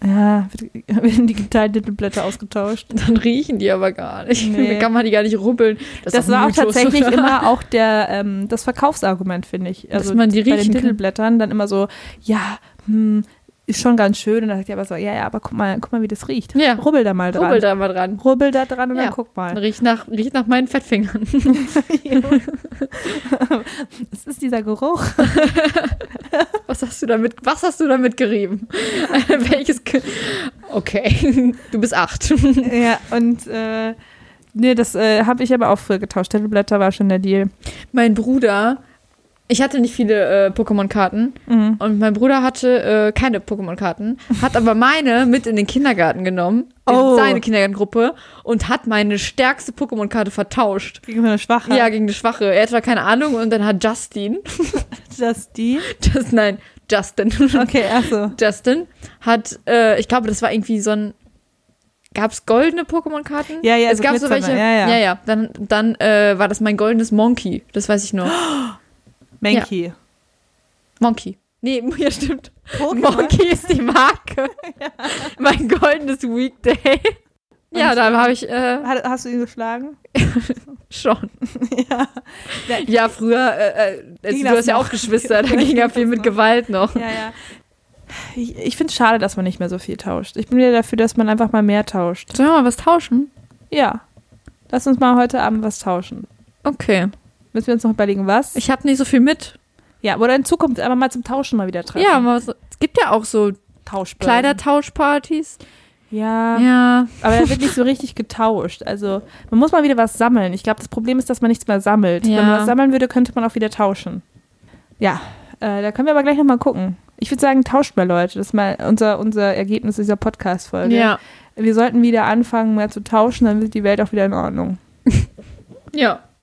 Ja, werden digital Titelblätter ausgetauscht. Dann riechen die aber gar nicht. Nee. Dann kann man die gar nicht rubbeln. Das, ist war auch tatsächlich oder? immer auch der, ähm, das Verkaufsargument, finde ich. Also Dass man die bei riechen den kann. Titelblättern dann immer so, ja, hm, ist schon ganz schön. Und dann sagt er aber so, ja, ja, aber guck mal, guck mal, wie das riecht. Ja. Rubbel da mal dran. Rubbel da mal dran. Rubbel da dran und Ja. dann guck mal. Riecht nach, riecht nach meinen Fettfingern. Das ist dieser Geruch. Was hast du damit, was hast du damit gerieben? Welches, Ge okay, du bist acht. ja, und äh, nee, das äh, habe ich aber auch früher getauscht. Titelblätter war schon der Deal. Mein Bruder, ich hatte nicht viele äh, Pokémon-Karten Mhm. und mein Bruder hatte äh, keine Pokémon-Karten, hat aber meine mit in den Kindergarten genommen, in Oh. seine Kindergartengruppe und hat meine stärkste Pokémon-Karte vertauscht. Gegen eine Schwache. Ja, gegen eine schwache. Er hatte keine Ahnung und dann hat Justin, die. das, nein, Justin, Okay, achso. Justin hat, äh, ich glaube, das war irgendwie so ein. Gab es goldene Pokémon-Karten? Ja, ja, es so gab so welche. ja, ja. ja, ja. Dann, dann äh, war das mein goldenes Monkey. Das weiß ich noch. Menki. Monkey. Nee, ja, stimmt. Pokémon? Monkey ist die Marke. Mein goldenes Weekday. Ja, Und, da ähm, habe ich äh, Hast du ihn geschlagen? schon. ja. Ja, früher, äh, äh, also du hast ja auch Geschwister, da Ging ja viel mit noch? Gewalt noch. Ja, ja. Ich, ich finde es schade, dass man nicht mehr so viel tauscht. Ich bin wieder dafür, dass man einfach mal mehr tauscht. Sollen wir mal was tauschen? Ja. Lass uns mal heute Abend was tauschen. Okay. Müssen wir uns noch überlegen, was? Ich habe nicht so viel mit. ja, oder in Zukunft einfach mal zum Tauschen mal wieder treffen. Ja, so, es gibt ja auch so. Kleidertauschpartys. Ja, Ja. aber da wird nicht so richtig getauscht. Also man muss mal wieder was sammeln. Ich glaube, das Problem ist, dass man nichts mehr sammelt. Ja. Wenn man was sammeln würde, könnte man auch wieder tauschen. Ja, äh, da können wir aber gleich nochmal gucken. Ich würde sagen, tauscht mal Leute. Das ist mal unser, unser Ergebnis dieser Podcast-Folge. Ja. Wir sollten wieder anfangen, mal zu tauschen, dann wird die Welt auch wieder in Ordnung. Ja.